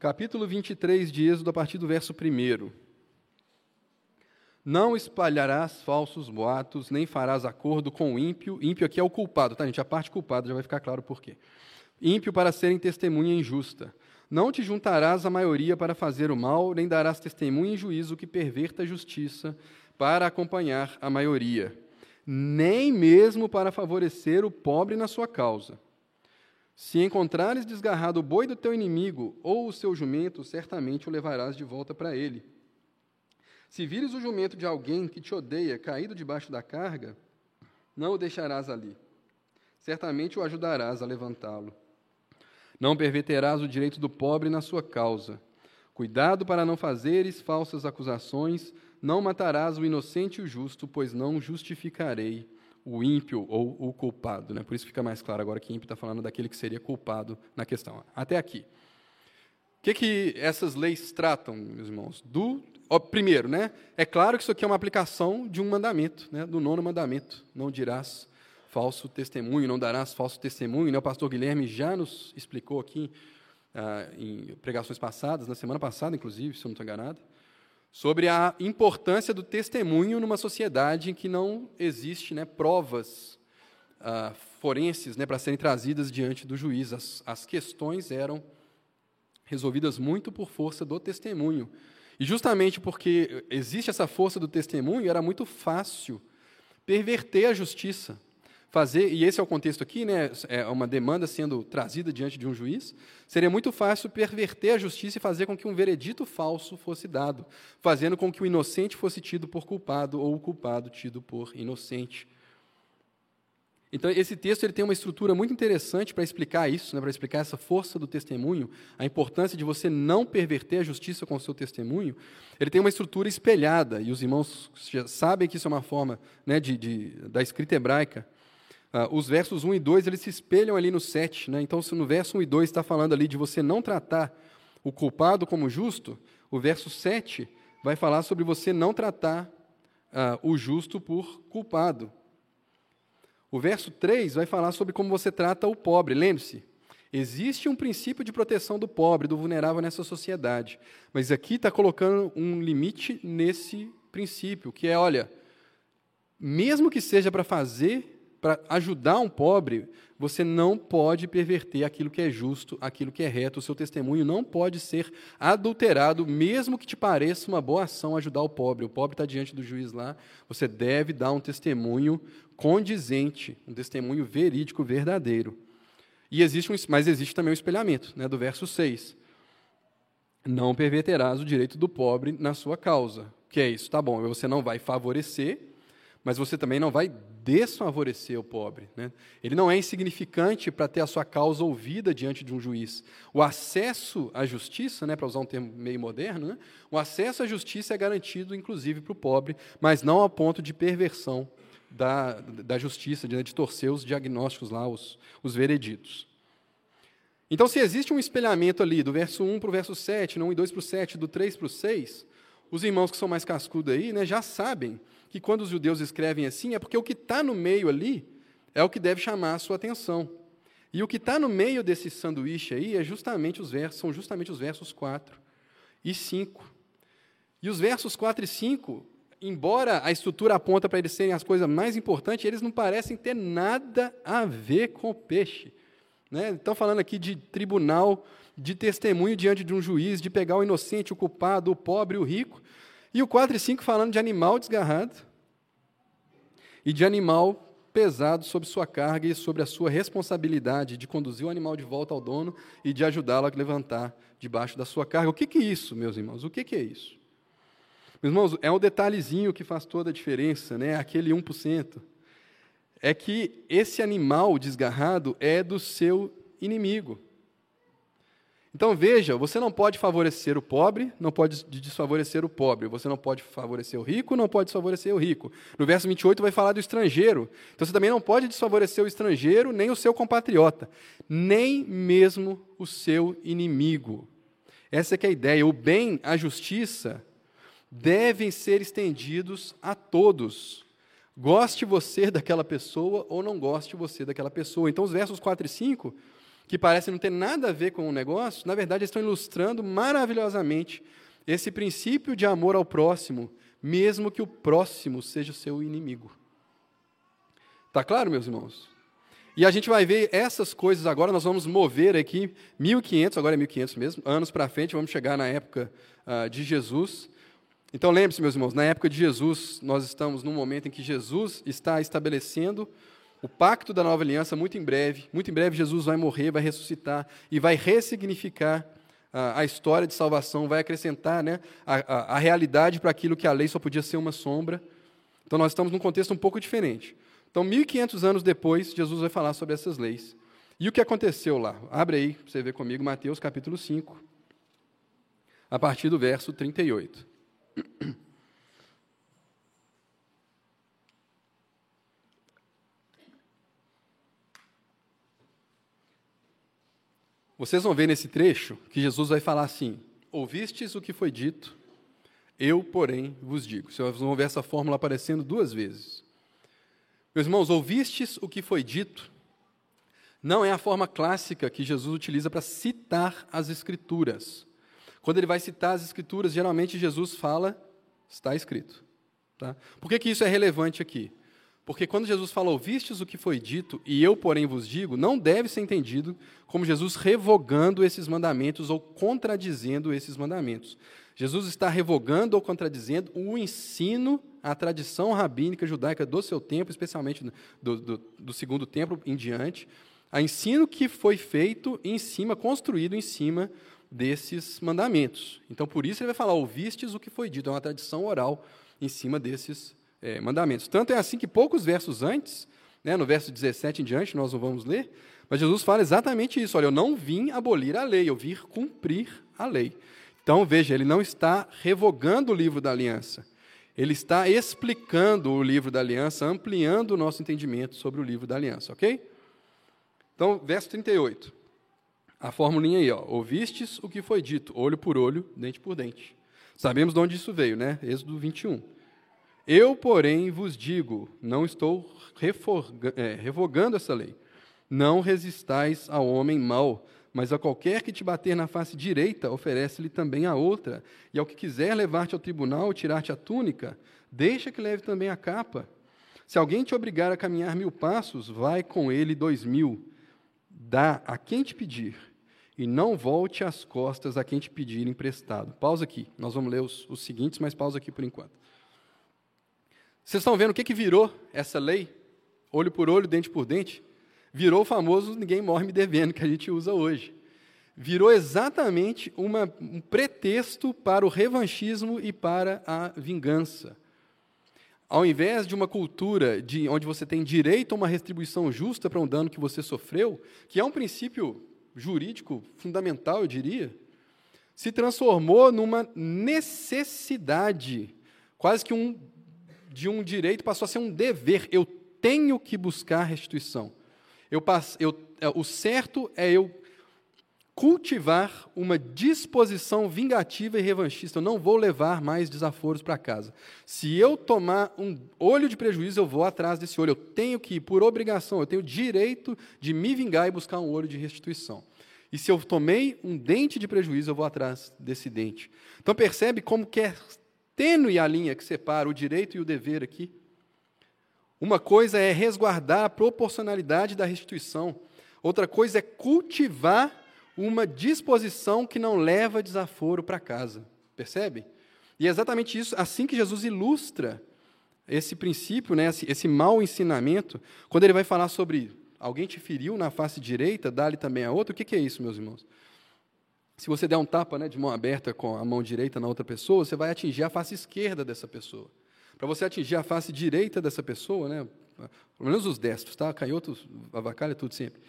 Capítulo 23 de Êxodo, a partir do verso 1. Não espalharás falsos boatos, nem farás acordo com o ímpio. Ímpio aqui é o culpado, tá, gente? A parte culpada já vai ficar claro por quê. Ímpio para serem testemunha injusta. Não te juntarás à maioria para fazer o mal, nem darás testemunho em juízo que perverta a justiça para acompanhar a maioria, nem mesmo para favorecer o pobre na sua causa. Se encontrares desgarrado o boi do teu inimigo ou o seu jumento, certamente o levarás de volta para ele. Se vires o jumento de alguém que te odeia caído debaixo da carga, não o deixarás ali. Certamente o ajudarás a levantá-lo. Não perverterás o direito do pobre na sua causa. Cuidado para não fazeres falsas acusações, não matarás o inocente e o justo, pois não justificarei o ímpio ou o culpado. Né? Por isso fica mais claro agora que ímpio está falando daquele que seria culpado na questão. Até aqui. O que, que essas leis tratam, meus irmãos? Do ó, primeiro, né? É claro que isso aqui é uma aplicação de um mandamento, né? do nono mandamento. Não dirás falso testemunho, não darás falso testemunho. Né? O pastor Guilherme já nos explicou aqui ah, em pregações passadas, na semana passada, inclusive, se eu não estou enganado, sobre a importância do testemunho numa sociedade em que não existe né, provas ah, forenses né, para serem trazidas diante do juiz. As, as questões eram resolvidas muito por força do testemunho. E justamente porque existe essa força do testemunho, era muito fácil perverter a justiça. Fazer, e esse é o contexto aqui, né, é uma demanda sendo trazida diante de um juiz, seria muito fácil perverter a justiça e fazer com que um veredito falso fosse dado, fazendo com que o inocente fosse tido por culpado ou o culpado tido por inocente. Então, esse texto ele tem uma estrutura muito interessante para explicar isso, né, para explicar essa força do testemunho, a importância de você não perverter a justiça com o seu testemunho. Ele tem uma estrutura espelhada, e os irmãos sabem que isso é uma forma né, de, de, da escrita hebraica. Uh, os versos 1 e 2 eles se espelham ali no 7. Né? Então, se no verso 1 e 2 está falando ali de você não tratar o culpado como justo, o verso 7 vai falar sobre você não tratar uh, o justo por culpado. O verso 3 vai falar sobre como você trata o pobre. Lembre-se, existe um princípio de proteção do pobre, do vulnerável nessa sociedade. Mas aqui está colocando um limite nesse princípio, que é, olha, mesmo que seja para fazer para ajudar um pobre, você não pode perverter aquilo que é justo, aquilo que é reto. O seu testemunho não pode ser adulterado, mesmo que te pareça uma boa ação ajudar o pobre. O pobre está diante do juiz lá, você deve dar um testemunho condizente, um testemunho verídico, verdadeiro. E existe um, mas existe também o um espelhamento, né, do verso 6. Não perverterás o direito do pobre na sua causa. Que é isso? Tá bom, você não vai favorecer, mas você também não vai desfavorecer o pobre. Né? Ele não é insignificante para ter a sua causa ouvida diante de um juiz. O acesso à justiça, né, para usar um termo meio moderno, né, o acesso à justiça é garantido, inclusive, para o pobre, mas não a ponto de perversão da, da justiça, de, torcer os diagnósticos lá, os, os vereditos. Então, se existe um espelhamento ali, do verso 1 para o verso 7, não 1 e 2 para o 7, do 3 para o 6, os irmãos que são mais cascudos aí né, já sabem que quando os judeus escrevem assim é porque o que está no meio ali é o que deve chamar a sua atenção. E o que está no meio desse sanduíche aí é justamente os versos, são justamente os versos 4 e 5. E os versos 4 e 5, embora a estrutura aponta para eles serem as coisas mais importantes, eles não parecem ter nada a ver com o peixe. Né? Estão falando aqui de tribunal, de testemunho diante de um juiz, de pegar o inocente, o culpado, o pobre, o rico. E o 4 e 5 falando de animal desgarrado e de animal pesado sobre sua carga e sobre a sua responsabilidade de conduzir o animal de volta ao dono e de ajudá-lo a levantar debaixo da sua carga. O que, que é isso, meus irmãos? O que, que é isso? Meus irmãos, é um detalhezinho que faz toda a diferença, né? aquele 1%. É que esse animal desgarrado é do seu inimigo. Então veja, você não pode favorecer o pobre, não pode desfavorecer o pobre. Você não pode favorecer o rico, não pode desfavorecer o rico. No verso 28 vai falar do estrangeiro. Então você também não pode desfavorecer o estrangeiro, nem o seu compatriota, nem mesmo o seu inimigo. Essa é, é a ideia. O bem, a justiça devem ser estendidos a todos. Goste você daquela pessoa ou não goste você daquela pessoa. Então, os versos 4 e 5, que parecem não ter nada a ver com o negócio, na verdade, estão ilustrando maravilhosamente esse princípio de amor ao próximo, mesmo que o próximo seja o seu inimigo. Está claro, meus irmãos? E a gente vai ver essas coisas agora, nós vamos mover aqui 1500, agora é 1500 mesmo, anos para frente, vamos chegar na época uh, de Jesus. Então lembre-se, meus irmãos, na época de Jesus, nós estamos num momento em que Jesus está estabelecendo o pacto da nova aliança muito em breve. Muito em breve Jesus vai morrer, vai ressuscitar e vai ressignificar uh, a história de salvação, vai acrescentar né, a, a, a realidade para aquilo que a lei só podia ser uma sombra. Então nós estamos num contexto um pouco diferente. Então, 1500 anos depois, Jesus vai falar sobre essas leis. E o que aconteceu lá? Abre aí, para você ver comigo, Mateus capítulo 5, a partir do verso 38. Vocês vão ver nesse trecho que Jesus vai falar assim: Ouvistes o que foi dito, eu, porém, vos digo. Vocês vão ver essa fórmula aparecendo duas vezes. Meus irmãos, ouvistes o que foi dito? Não é a forma clássica que Jesus utiliza para citar as Escrituras. Quando ele vai citar as Escrituras, geralmente Jesus fala, está escrito. Tá? Por que, que isso é relevante aqui? Porque quando Jesus fala, ouvistes o que foi dito, e eu, porém, vos digo, não deve ser entendido como Jesus revogando esses mandamentos ou contradizendo esses mandamentos. Jesus está revogando ou contradizendo o ensino, a tradição rabínica judaica do seu tempo, especialmente do, do, do segundo templo em diante, a ensino que foi feito em cima, construído em cima desses mandamentos. Então, por isso ele vai falar, ouvistes o que foi dito, é uma tradição oral em cima desses é, mandamentos. Tanto é assim que poucos versos antes, né, no verso 17 em diante, nós não vamos ler, mas Jesus fala exatamente isso: olha, eu não vim abolir a lei, eu vim cumprir a lei. Então, veja, ele não está revogando o livro da aliança. Ele está explicando o livro da aliança, ampliando o nosso entendimento sobre o livro da aliança, ok? Então, verso 38. A formulinha aí, ó. Ouvistes o que foi dito, olho por olho, dente por dente. Sabemos de onde isso veio, né? Êxodo 21. Eu, porém, vos digo, não estou é, revogando essa lei. Não resistais ao homem mau, mas a qualquer que te bater na face direita, oferece-lhe também a outra. E ao que quiser levar-te ao tribunal, tirar-te a túnica, deixa que leve também a capa. Se alguém te obrigar a caminhar mil passos, vai com ele dois mil. Dá a quem te pedir, e não volte as costas a quem te pedir emprestado. Pausa aqui. Nós vamos ler os, os seguintes, mas pausa aqui por enquanto. Vocês estão vendo o que, que virou essa lei? Olho por olho, dente por dente? virou o famoso ninguém morre me devendo, que a gente usa hoje. Virou exatamente uma, um pretexto para o revanchismo e para a vingança. Ao invés de uma cultura de onde você tem direito a uma retribuição justa para um dano que você sofreu, que é um princípio jurídico fundamental, eu diria, se transformou numa necessidade, quase que um de um direito passou a ser um dever. Eu tenho que buscar restituição. Eu, eu, é, o certo é eu cultivar uma disposição vingativa e revanchista. Eu não vou levar mais desaforos para casa. Se eu tomar um olho de prejuízo, eu vou atrás desse olho. Eu tenho que, por obrigação, eu tenho direito de me vingar e buscar um olho de restituição. E se eu tomei um dente de prejuízo, eu vou atrás desse dente. Então percebe como que é tênue a linha que separa o direito e o dever aqui. Uma coisa é resguardar a proporcionalidade da restituição, outra coisa é cultivar uma disposição que não leva desaforo para casa. Percebe? E é exatamente isso, assim que Jesus ilustra esse princípio, né, esse, esse mau ensinamento, quando ele vai falar sobre alguém te feriu na face direita, dá-lhe também a outra. O que, que é isso, meus irmãos? Se você der um tapa né, de mão aberta com a mão direita na outra pessoa, você vai atingir a face esquerda dessa pessoa. Para você atingir a face direita dessa pessoa, né? pelo menos os destros, tá? Canhotos, avacalha tudo sempre.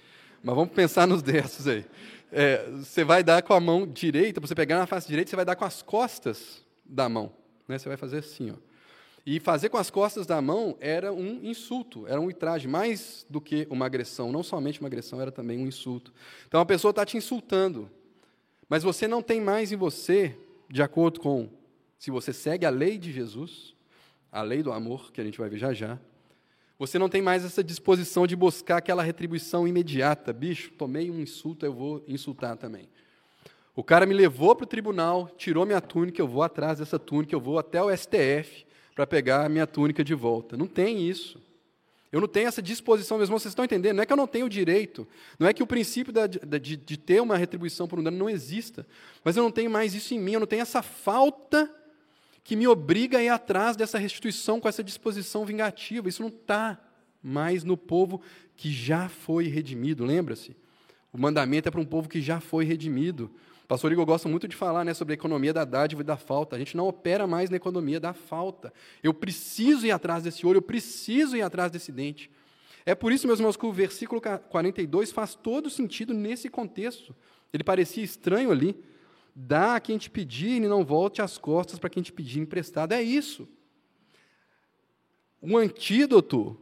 Mas vamos pensar nos destros aí. É, você vai dar com a mão direita, para você pegar na face direita, você vai dar com as costas da mão. Né? Você vai fazer assim. Ó. E fazer com as costas da mão era um insulto, era um ultraje, mais do que uma agressão. Não somente uma agressão, era também um insulto. Então a pessoa está te insultando, mas você não tem mais em você, de acordo com se você segue a lei de Jesus, a lei do amor, que a gente vai ver já já, Você não tem mais essa disposição de buscar aquela retribuição imediata. Bicho, tomei um insulto, eu vou insultar também. O cara me levou para o tribunal, tirou minha túnica, eu vou atrás dessa túnica, eu vou até o STF para pegar a minha túnica de volta. Não tem isso. Eu não tenho essa disposição mesmo. Vocês estão entendendo? Não é que eu não tenho o direito, não é que o princípio da, de, de, ter uma retribuição por um dano não exista, mas eu não tenho mais isso em mim, eu não tenho essa falta que me obriga a ir atrás dessa restituição com essa disposição vingativa. Isso não está mais no povo que já foi redimido, lembra-se? O mandamento é para um povo que já foi redimido. O pastor Igor gosta muito de falar né, sobre a economia da dádiva e da falta. A gente não opera mais na economia da falta. Eu preciso ir atrás desse olho, eu preciso ir atrás desse dente. É por isso, meus irmãos, que o versículo 42 faz todo sentido nesse contexto. Ele parecia estranho ali. Dá a quem te pedir e não volte as costas para quem te pedir emprestado. É isso. Um antídoto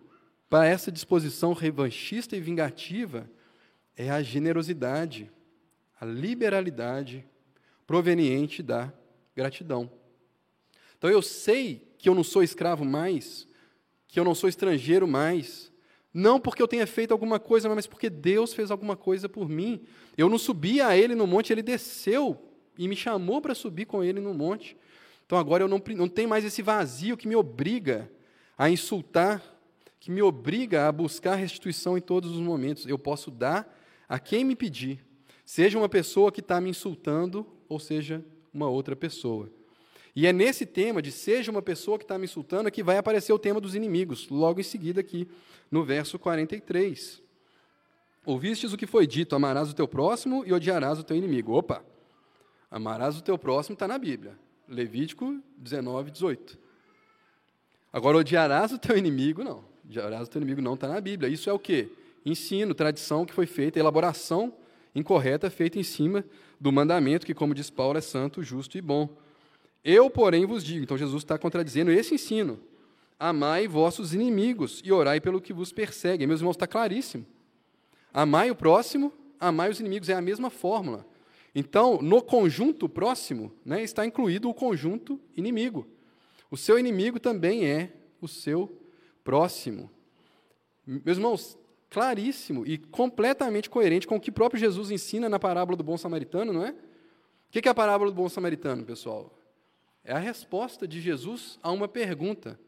para essa disposição revanchista e vingativa é a generosidade, a liberalidade proveniente da gratidão. Então eu sei que eu não sou escravo mais, que eu não sou estrangeiro mais, não porque eu tenha feito alguma coisa, mas porque Deus fez alguma coisa por mim. Eu não subi a Ele no monte, Ele desceu e me chamou para subir com ele no monte. Então agora eu não, não tenho mais esse vazio que me obriga a insultar, que me obriga a buscar restituição em todos os momentos. Eu posso dar a quem me pedir, seja uma pessoa que está me insultando, ou seja uma outra pessoa. E é nesse tema de seja uma pessoa que está me insultando que vai aparecer o tema dos inimigos, logo em seguida aqui, no verso 43. Ouvistes o que foi dito: amarás o teu próximo e odiarás o teu inimigo. Opa! Amarás o teu próximo está na Bíblia. Levítico 19, 18. Agora, odiarás o teu inimigo, não. Odiarás o teu inimigo não está na Bíblia. Isso é o quê? Ensino, tradição que foi feita, elaboração incorreta feita em cima do mandamento que, como diz Paulo, é santo, justo e bom. Eu, porém, vos digo. Então, Jesus está contradizendo esse ensino. Amai vossos inimigos e orai pelo que vos persegue. Meus irmãos, está claríssimo. Amai o próximo, amai os inimigos. É a mesma fórmula. Então, no conjunto próximo, né, está incluído o conjunto inimigo. O seu inimigo também é o seu próximo. Meus irmãos, claríssimo e completamente coerente com o que próprio Jesus ensina na parábola do bom samaritano, não é? O que é a parábola do bom samaritano, pessoal? É a resposta de Jesus a uma pergunta.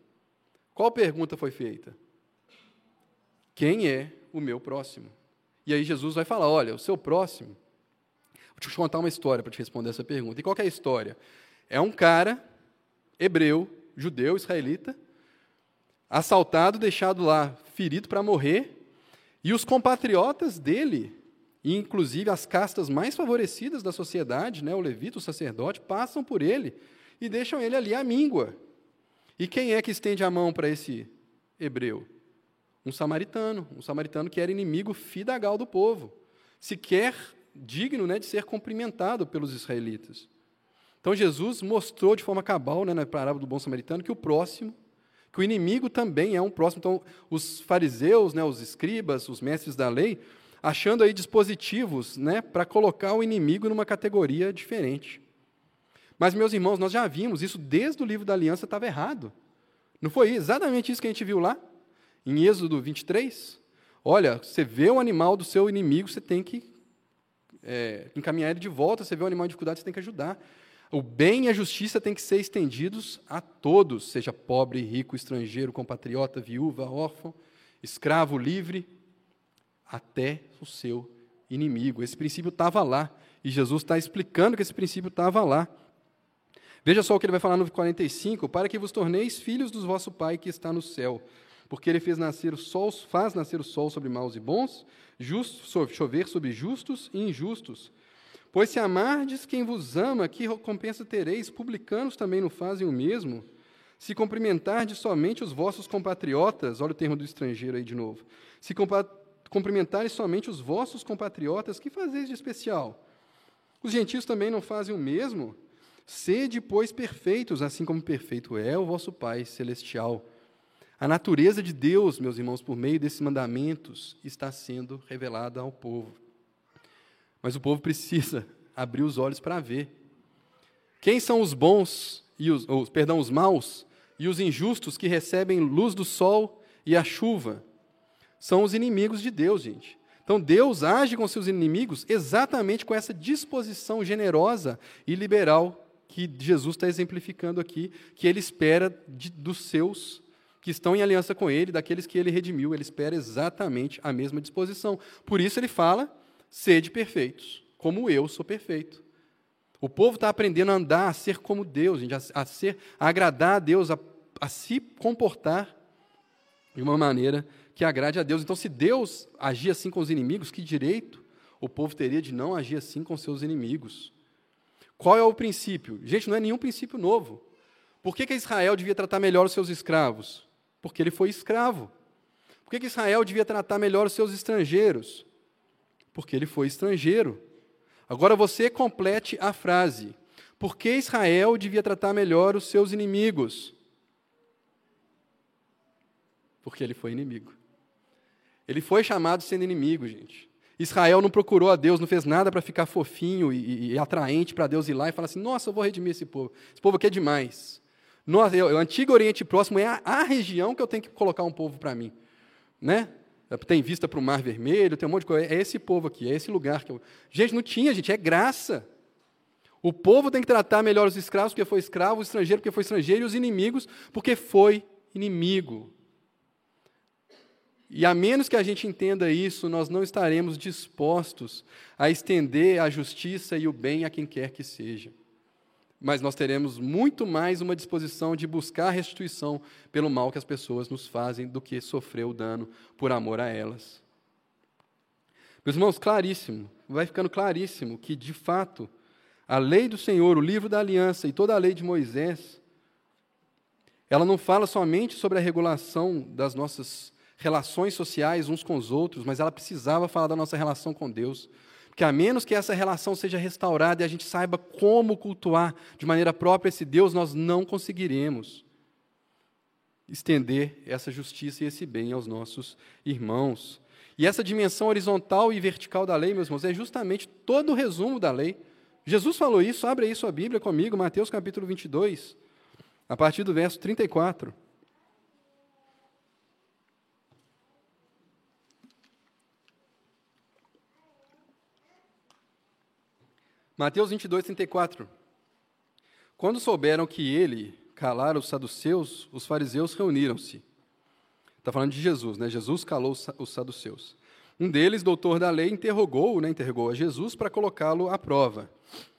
Qual pergunta foi feita? Quem é o meu próximo? E aí Jesus vai falar: olha, o seu próximo Vou te contar uma história para te responder essa pergunta. E qual é a história? É um cara hebreu, judeu, israelita, assaltado, deixado lá, ferido para morrer, e os compatriotas dele, inclusive as castas mais favorecidas da sociedade, né, o levita, o sacerdote, passam por ele e deixam ele ali à míngua. E quem é que estende a mão para esse hebreu? Um samaritano, um samaritano que era inimigo fidagal do povo. Sequer digno né, de ser cumprimentado pelos israelitas. Então Jesus mostrou de forma cabal, né, na parábola do bom samaritano, que o próximo, que o inimigo também é um próximo. Então, os fariseus, né, os escribas, os mestres da lei, achando aí dispositivos né, para colocar o inimigo numa categoria diferente. Mas, meus irmãos, nós já vimos isso desde o livro da aliança estava errado. Não foi exatamente isso que a gente viu lá? Em Êxodo 23? Olha, você vê o animal do seu inimigo, você tem que é, encaminhar ele de volta, você vê um animal em dificuldade, você tem que ajudar. O bem e a justiça têm que ser estendidos a todos, seja pobre, rico, estrangeiro, compatriota, viúva, órfão, escravo, livre, até o seu inimigo. Esse princípio estava lá, e Jesus está explicando que esse princípio estava lá. Veja só o que ele vai falar no 45: para que vos torneis filhos do vosso Pai que está no céu, porque ele fez nascer o sol, faz nascer o sol sobre maus e bons, chover sobre justos e injustos. Pois se amardes quem vos ama, que recompensa tereis? Publicanos também não fazem o mesmo. Se cumprimentardes somente os vossos compatriotas, olha o termo do estrangeiro aí de novo. Se cumprimentardes somente os vossos compatriotas, que fazeis de especial? Os gentios também não fazem o mesmo? Sede, pois, perfeitos, assim como perfeito é o vosso Pai celestial. A natureza de Deus, meus irmãos, por meio desses mandamentos, está sendo revelada ao povo. Mas o povo precisa abrir os olhos para ver. Quem são os bons e os, ou, perdão, os maus e os injustos que recebem luz do sol e a chuva são os inimigos de Deus, gente. Então Deus age com seus inimigos exatamente com essa disposição generosa e liberal que Jesus está exemplificando aqui, que ele espera de, dos seus que estão em aliança com ele, daqueles que ele redimiu, ele espera exatamente a mesma disposição. Por isso ele fala: sede perfeitos, como eu sou perfeito. O povo está aprendendo a andar, a ser como Deus, a, a, ser, a agradar a Deus, a, a se comportar de uma maneira que agrade a Deus. Então, se Deus agir assim com os inimigos, que direito o povo teria de não agir assim com seus inimigos? Qual é o princípio? Gente, não é nenhum princípio novo. Por que, que Israel devia tratar melhor os seus escravos? Porque ele foi escravo. Por que, que Israel devia tratar melhor os seus estrangeiros? Porque ele foi estrangeiro. Agora você complete a frase. Por que Israel devia tratar melhor os seus inimigos? Porque ele foi inimigo. Ele foi chamado sendo inimigo, gente. Israel não procurou a Deus, não fez nada para ficar fofinho e, e, e atraente para Deus ir lá e falar assim: nossa, eu vou redimir esse povo. Esse povo aqui é demais. Eu, o Antigo Oriente Próximo é a, a região que eu tenho que colocar um povo para mim. Né? Tem vista para o Mar Vermelho, tem um monte de coisa. É esse povo aqui, é esse lugar que eu. Gente, não tinha, gente, é graça. O povo tem que tratar melhor os escravos porque foi escravo, o estrangeiro porque foi estrangeiro, e os inimigos porque foi inimigo. E a menos que a gente entenda isso, nós não estaremos dispostos a estender a justiça e o bem a quem quer que seja. Mas nós teremos muito mais uma disposição de buscar restituição pelo mal que as pessoas nos fazem do que sofrer o dano por amor a elas. Meus irmãos, claríssimo, vai ficando claríssimo que, de fato, a lei do Senhor, o livro da aliança e toda a lei de Moisés, ela não fala somente sobre a regulação das nossas relações sociais uns com os outros, mas ela precisava falar da nossa relação com Deus. Porque a menos que essa relação seja restaurada e a gente saiba como cultuar de maneira própria esse Deus, nós não conseguiremos estender essa justiça e esse bem aos nossos irmãos. E essa dimensão horizontal e vertical da lei, meus irmãos, é justamente todo o resumo da lei. Jesus falou isso, abre aí sua Bíblia comigo, Mateus capítulo 22, a partir do verso 34. Mateus 22, 34. Quando souberam que ele calara os saduceus, os fariseus reuniram-se. Está falando de Jesus, né? Jesus calou os saduceus. Um deles, doutor da lei, interrogou, né, interrogou a Jesus para colocá-lo à prova.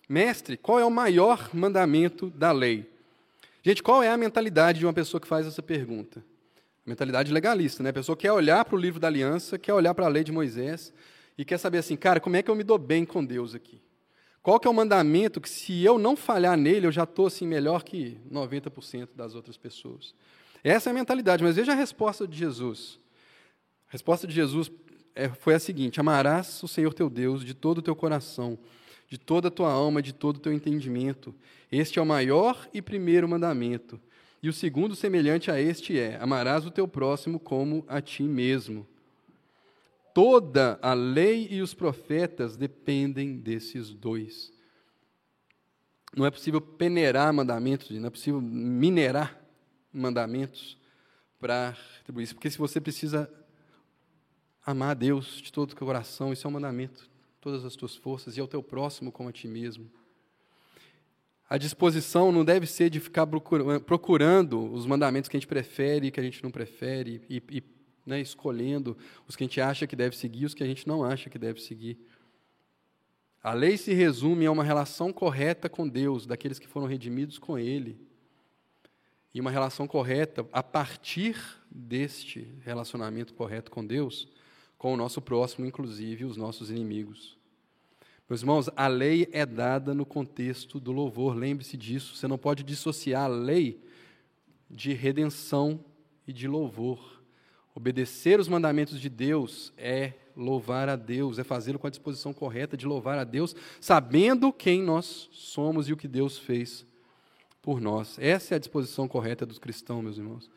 Mestre, qual é o maior mandamento da lei? Gente, qual é a mentalidade de uma pessoa que faz essa pergunta? Mentalidade legalista, né? A pessoa quer olhar para o livro da aliança, quer olhar para a lei de Moisés e quer saber assim, cara, como é que eu me dou bem com Deus aqui? Qual que é o mandamento que, se eu não falhar nele, eu já estou assim, melhor que 90% das outras pessoas? Essa é a mentalidade, mas veja a resposta de Jesus. A resposta de Jesus é, foi a seguinte: Amarás o Senhor teu Deus de todo o teu coração, de toda a tua alma, de todo o teu entendimento. Este é o maior e primeiro mandamento. E o segundo, semelhante a este, é: Amarás o teu próximo como a ti mesmo. Toda a lei e os profetas dependem desses dois. Não é possível peneirar mandamentos, não é possível minerar mandamentos para atribuir isso, porque se você precisa amar a Deus de todo o coração, isso é um mandamento, todas as tuas forças, e ao teu próximo como a ti mesmo. A disposição não deve ser de ficar procurando os mandamentos que a gente prefere e que a gente não prefere, e, e né, escolhendo os que a gente acha que deve seguir, os que a gente não acha que deve seguir. A lei se resume a uma relação correta com Deus, daqueles que foram redimidos com Ele. E uma relação correta a partir deste relacionamento correto com Deus, com o nosso próximo, inclusive os nossos inimigos. Meus irmãos, a lei é dada no contexto do louvor, lembre-se disso. Você não pode dissociar a lei de redenção e de louvor. Obedecer os mandamentos de Deus é louvar a Deus, é fazê-lo com a disposição correta de louvar a Deus, sabendo quem nós somos e o que Deus fez por nós. Essa é a disposição correta dos cristãos, meus irmãos.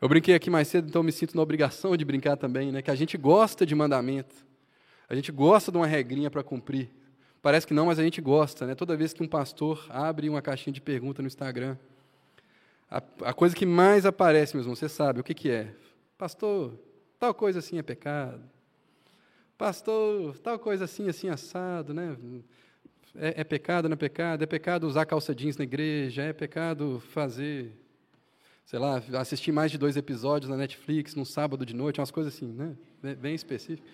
Eu brinquei aqui mais cedo, então me sinto na obrigação de brincar também, né? Que a gente gosta de mandamento, a gente gosta de uma regrinha para cumprir. Parece que não, mas a gente gosta, né? Toda vez que um pastor abre uma caixinha de pergunta no Instagram, a, a coisa que mais aparece, meus irmãos, você sabe o que, que é? Pastor, tal coisa assim é pecado. Pastor, tal coisa assim, assim, assado, né? É, é pecado, não é pecado? É pecado usar calça jeans na igreja? É pecado fazer, sei lá, assistir mais de dois episódios na Netflix num sábado de noite? Umas coisas assim, né? Bem específicas.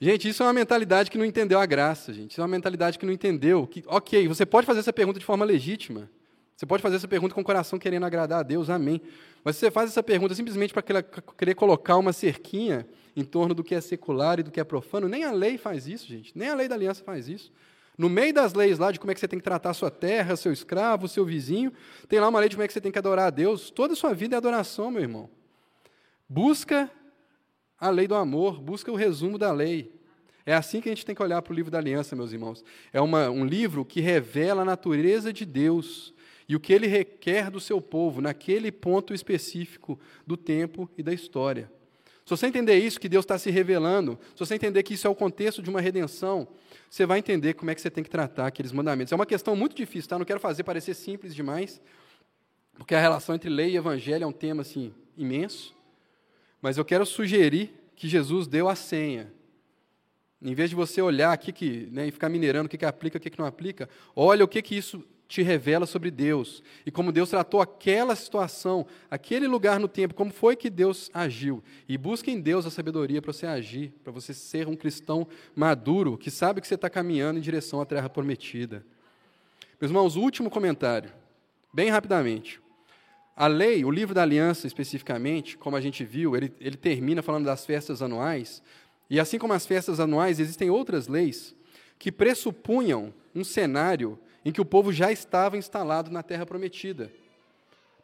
Gente, isso é uma mentalidade que não entendeu a graça, gente. Isso é uma mentalidade que não entendeu que, ok, você pode fazer essa pergunta de forma legítima. Você pode fazer essa pergunta com o coração querendo agradar a Deus, amém. Mas se você faz essa pergunta simplesmente para querer colocar uma cerquinha em torno do que é secular e do que é profano, nem a lei faz isso, gente. Nem a lei da aliança faz isso. No meio das leis lá de como é que você tem que tratar a sua terra, seu escravo, seu vizinho, tem lá uma lei de como é que você tem que adorar a Deus. Toda a sua vida é adoração, meu irmão. Busca a lei do amor, busca o resumo da lei. É assim que a gente tem que olhar para o livro da aliança, meus irmãos. É uma, um livro que revela a natureza de Deus e o que ele requer do seu povo naquele ponto específico do tempo e da história. Se você entender isso, que Deus está se revelando, se você entender que isso é o contexto de uma redenção, você vai entender como é que você tem que tratar aqueles mandamentos. É uma questão muito difícil, tá? Não quero fazer parecer simples demais, porque a relação entre lei e evangelho é um tema assim imenso. Mas eu quero sugerir que Jesus deu a senha. Em vez de você olhar aqui que, né, e ficar minerando o que, que aplica, o que, que não aplica, olha o que, que isso te revela sobre Deus e como Deus tratou aquela situação, aquele lugar no tempo, como foi que Deus agiu. E busque em Deus a sabedoria para você agir, para você ser um cristão maduro, que sabe que você está caminhando em direção à terra prometida. Meus irmãos, último comentário, bem rapidamente. A lei, o livro da aliança especificamente, como a gente viu, ele, ele termina falando das festas anuais, e assim como as festas anuais, existem outras leis que pressupunham um cenário em que o povo já estava instalado na terra prometida.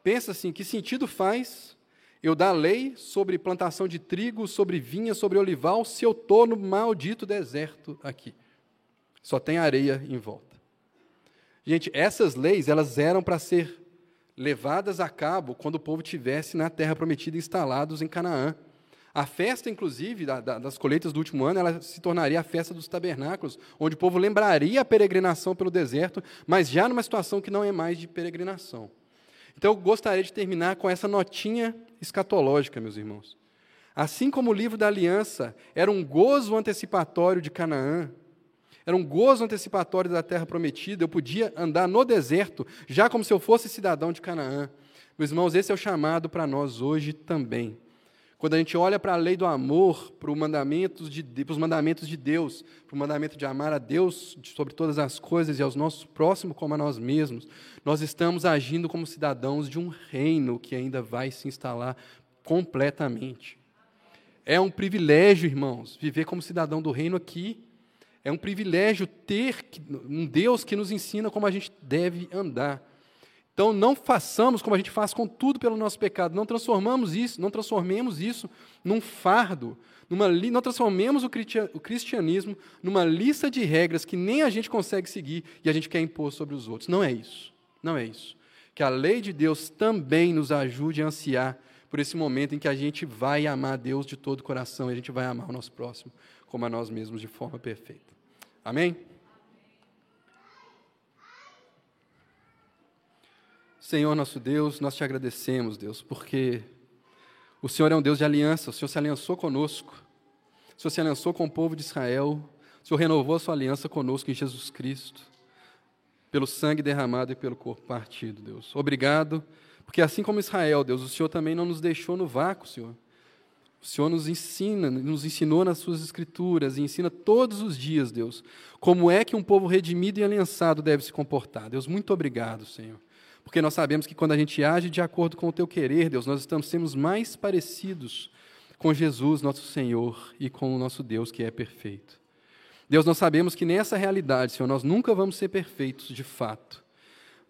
Pensa assim: que sentido faz eu dar lei sobre plantação de trigo, sobre vinha, sobre olival, se eu estou no maldito deserto aqui? Só tem areia em volta. Gente, essas leis elas eram para ser levadas a cabo quando o povo tivesse na terra prometida instalados em Canaã. A festa, inclusive, da, da, das colheitas do último ano, ela se tornaria a festa dos tabernáculos, onde o povo lembraria a peregrinação pelo deserto, mas já numa situação que não é mais de peregrinação. Então, eu gostaria de terminar com essa notinha escatológica, meus irmãos. Assim como o livro da aliança era um gozo antecipatório de Canaã, era um gozo antecipatório da terra prometida, eu podia andar no deserto, já como se eu fosse cidadão de Canaã. Meus irmãos, esse é o chamado para nós hoje também. Quando a gente olha para a lei do amor, para, para os mandamentos de Deus, para o mandamento de amar a Deus sobre todas as coisas e aos nossos próximos como a nós mesmos, nós estamos agindo como cidadãos de um reino que ainda vai se instalar completamente. É um privilégio, irmãos, viver como cidadão do reino aqui. É um privilégio ter um Deus que nos ensina como a gente deve andar. Então não façamos como a gente faz com tudo pelo nosso pecado, não transformamos isso, não transformemos isso num fardo, numa não transformemos o cristianismo numa lista de regras que nem a gente consegue seguir e a gente quer impor sobre os outros. Não é isso. Não é isso. Que a lei de Deus também nos ajude a ansiar por esse momento em que a gente vai amar Deus de todo o coração e a gente vai amar o nosso próximo como a nós mesmos de forma perfeita. Amém? Senhor nosso Deus, nós te agradecemos, Deus, porque o Senhor é um Deus de aliança, o Senhor se aliançou conosco, o Senhor se aliançou com o povo de Israel, o Senhor renovou a sua aliança conosco em Jesus Cristo, pelo sangue derramado e pelo corpo partido, Deus. Obrigado, porque assim como Israel, Deus, o Senhor também não nos deixou no vácuo, Senhor. O Senhor nos ensina, nos ensinou nas suas escrituras e ensina todos os dias, Deus, como é que um povo redimido e aliançado deve se comportar. Deus, muito obrigado, Senhor. Porque nós sabemos que quando a gente age de acordo com o teu querer, Deus, nós estamos sendo mais parecidos com Jesus, nosso Senhor, e com o nosso Deus que é perfeito. Deus, nós sabemos que nessa realidade, Senhor, nós nunca vamos ser perfeitos de fato.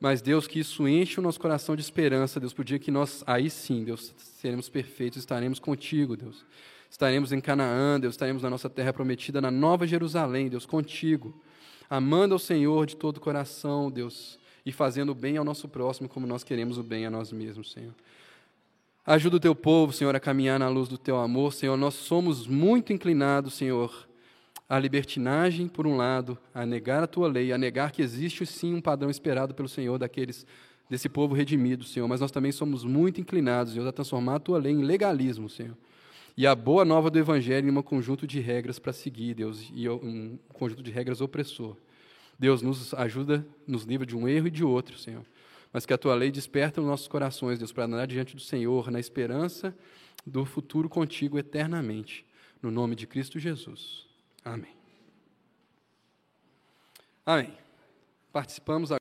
Mas, Deus, que isso enche o nosso coração de esperança, Deus, por dia que nós, aí sim, Deus, seremos perfeitos, estaremos contigo, Deus. Estaremos em Canaã, Deus, estaremos na nossa terra prometida, na Nova Jerusalém, Deus, contigo. Amando ao Senhor de todo o coração, Deus e fazendo o bem ao nosso próximo como nós queremos o bem a nós mesmos, Senhor. Ajuda o teu povo, Senhor, a caminhar na luz do teu amor, Senhor. Nós somos muito inclinados, Senhor, à libertinagem, por um lado, a negar a tua lei, a negar que existe sim um padrão esperado pelo Senhor daqueles desse povo redimido, Senhor, mas nós também somos muito inclinados, Deus, a transformar a tua lei em legalismo, Senhor. E a boa nova do Evangelho em um conjunto de regras para seguir, Deus, e um conjunto de regras opressor. Deus, nos ajuda, nos livra de um erro e de outro, Senhor. Mas que a tua lei desperta nos nossos corações, Deus, para andar diante do Senhor, na esperança do futuro contigo eternamente. No nome de Cristo Jesus. Amém. Amém. Participamos agora.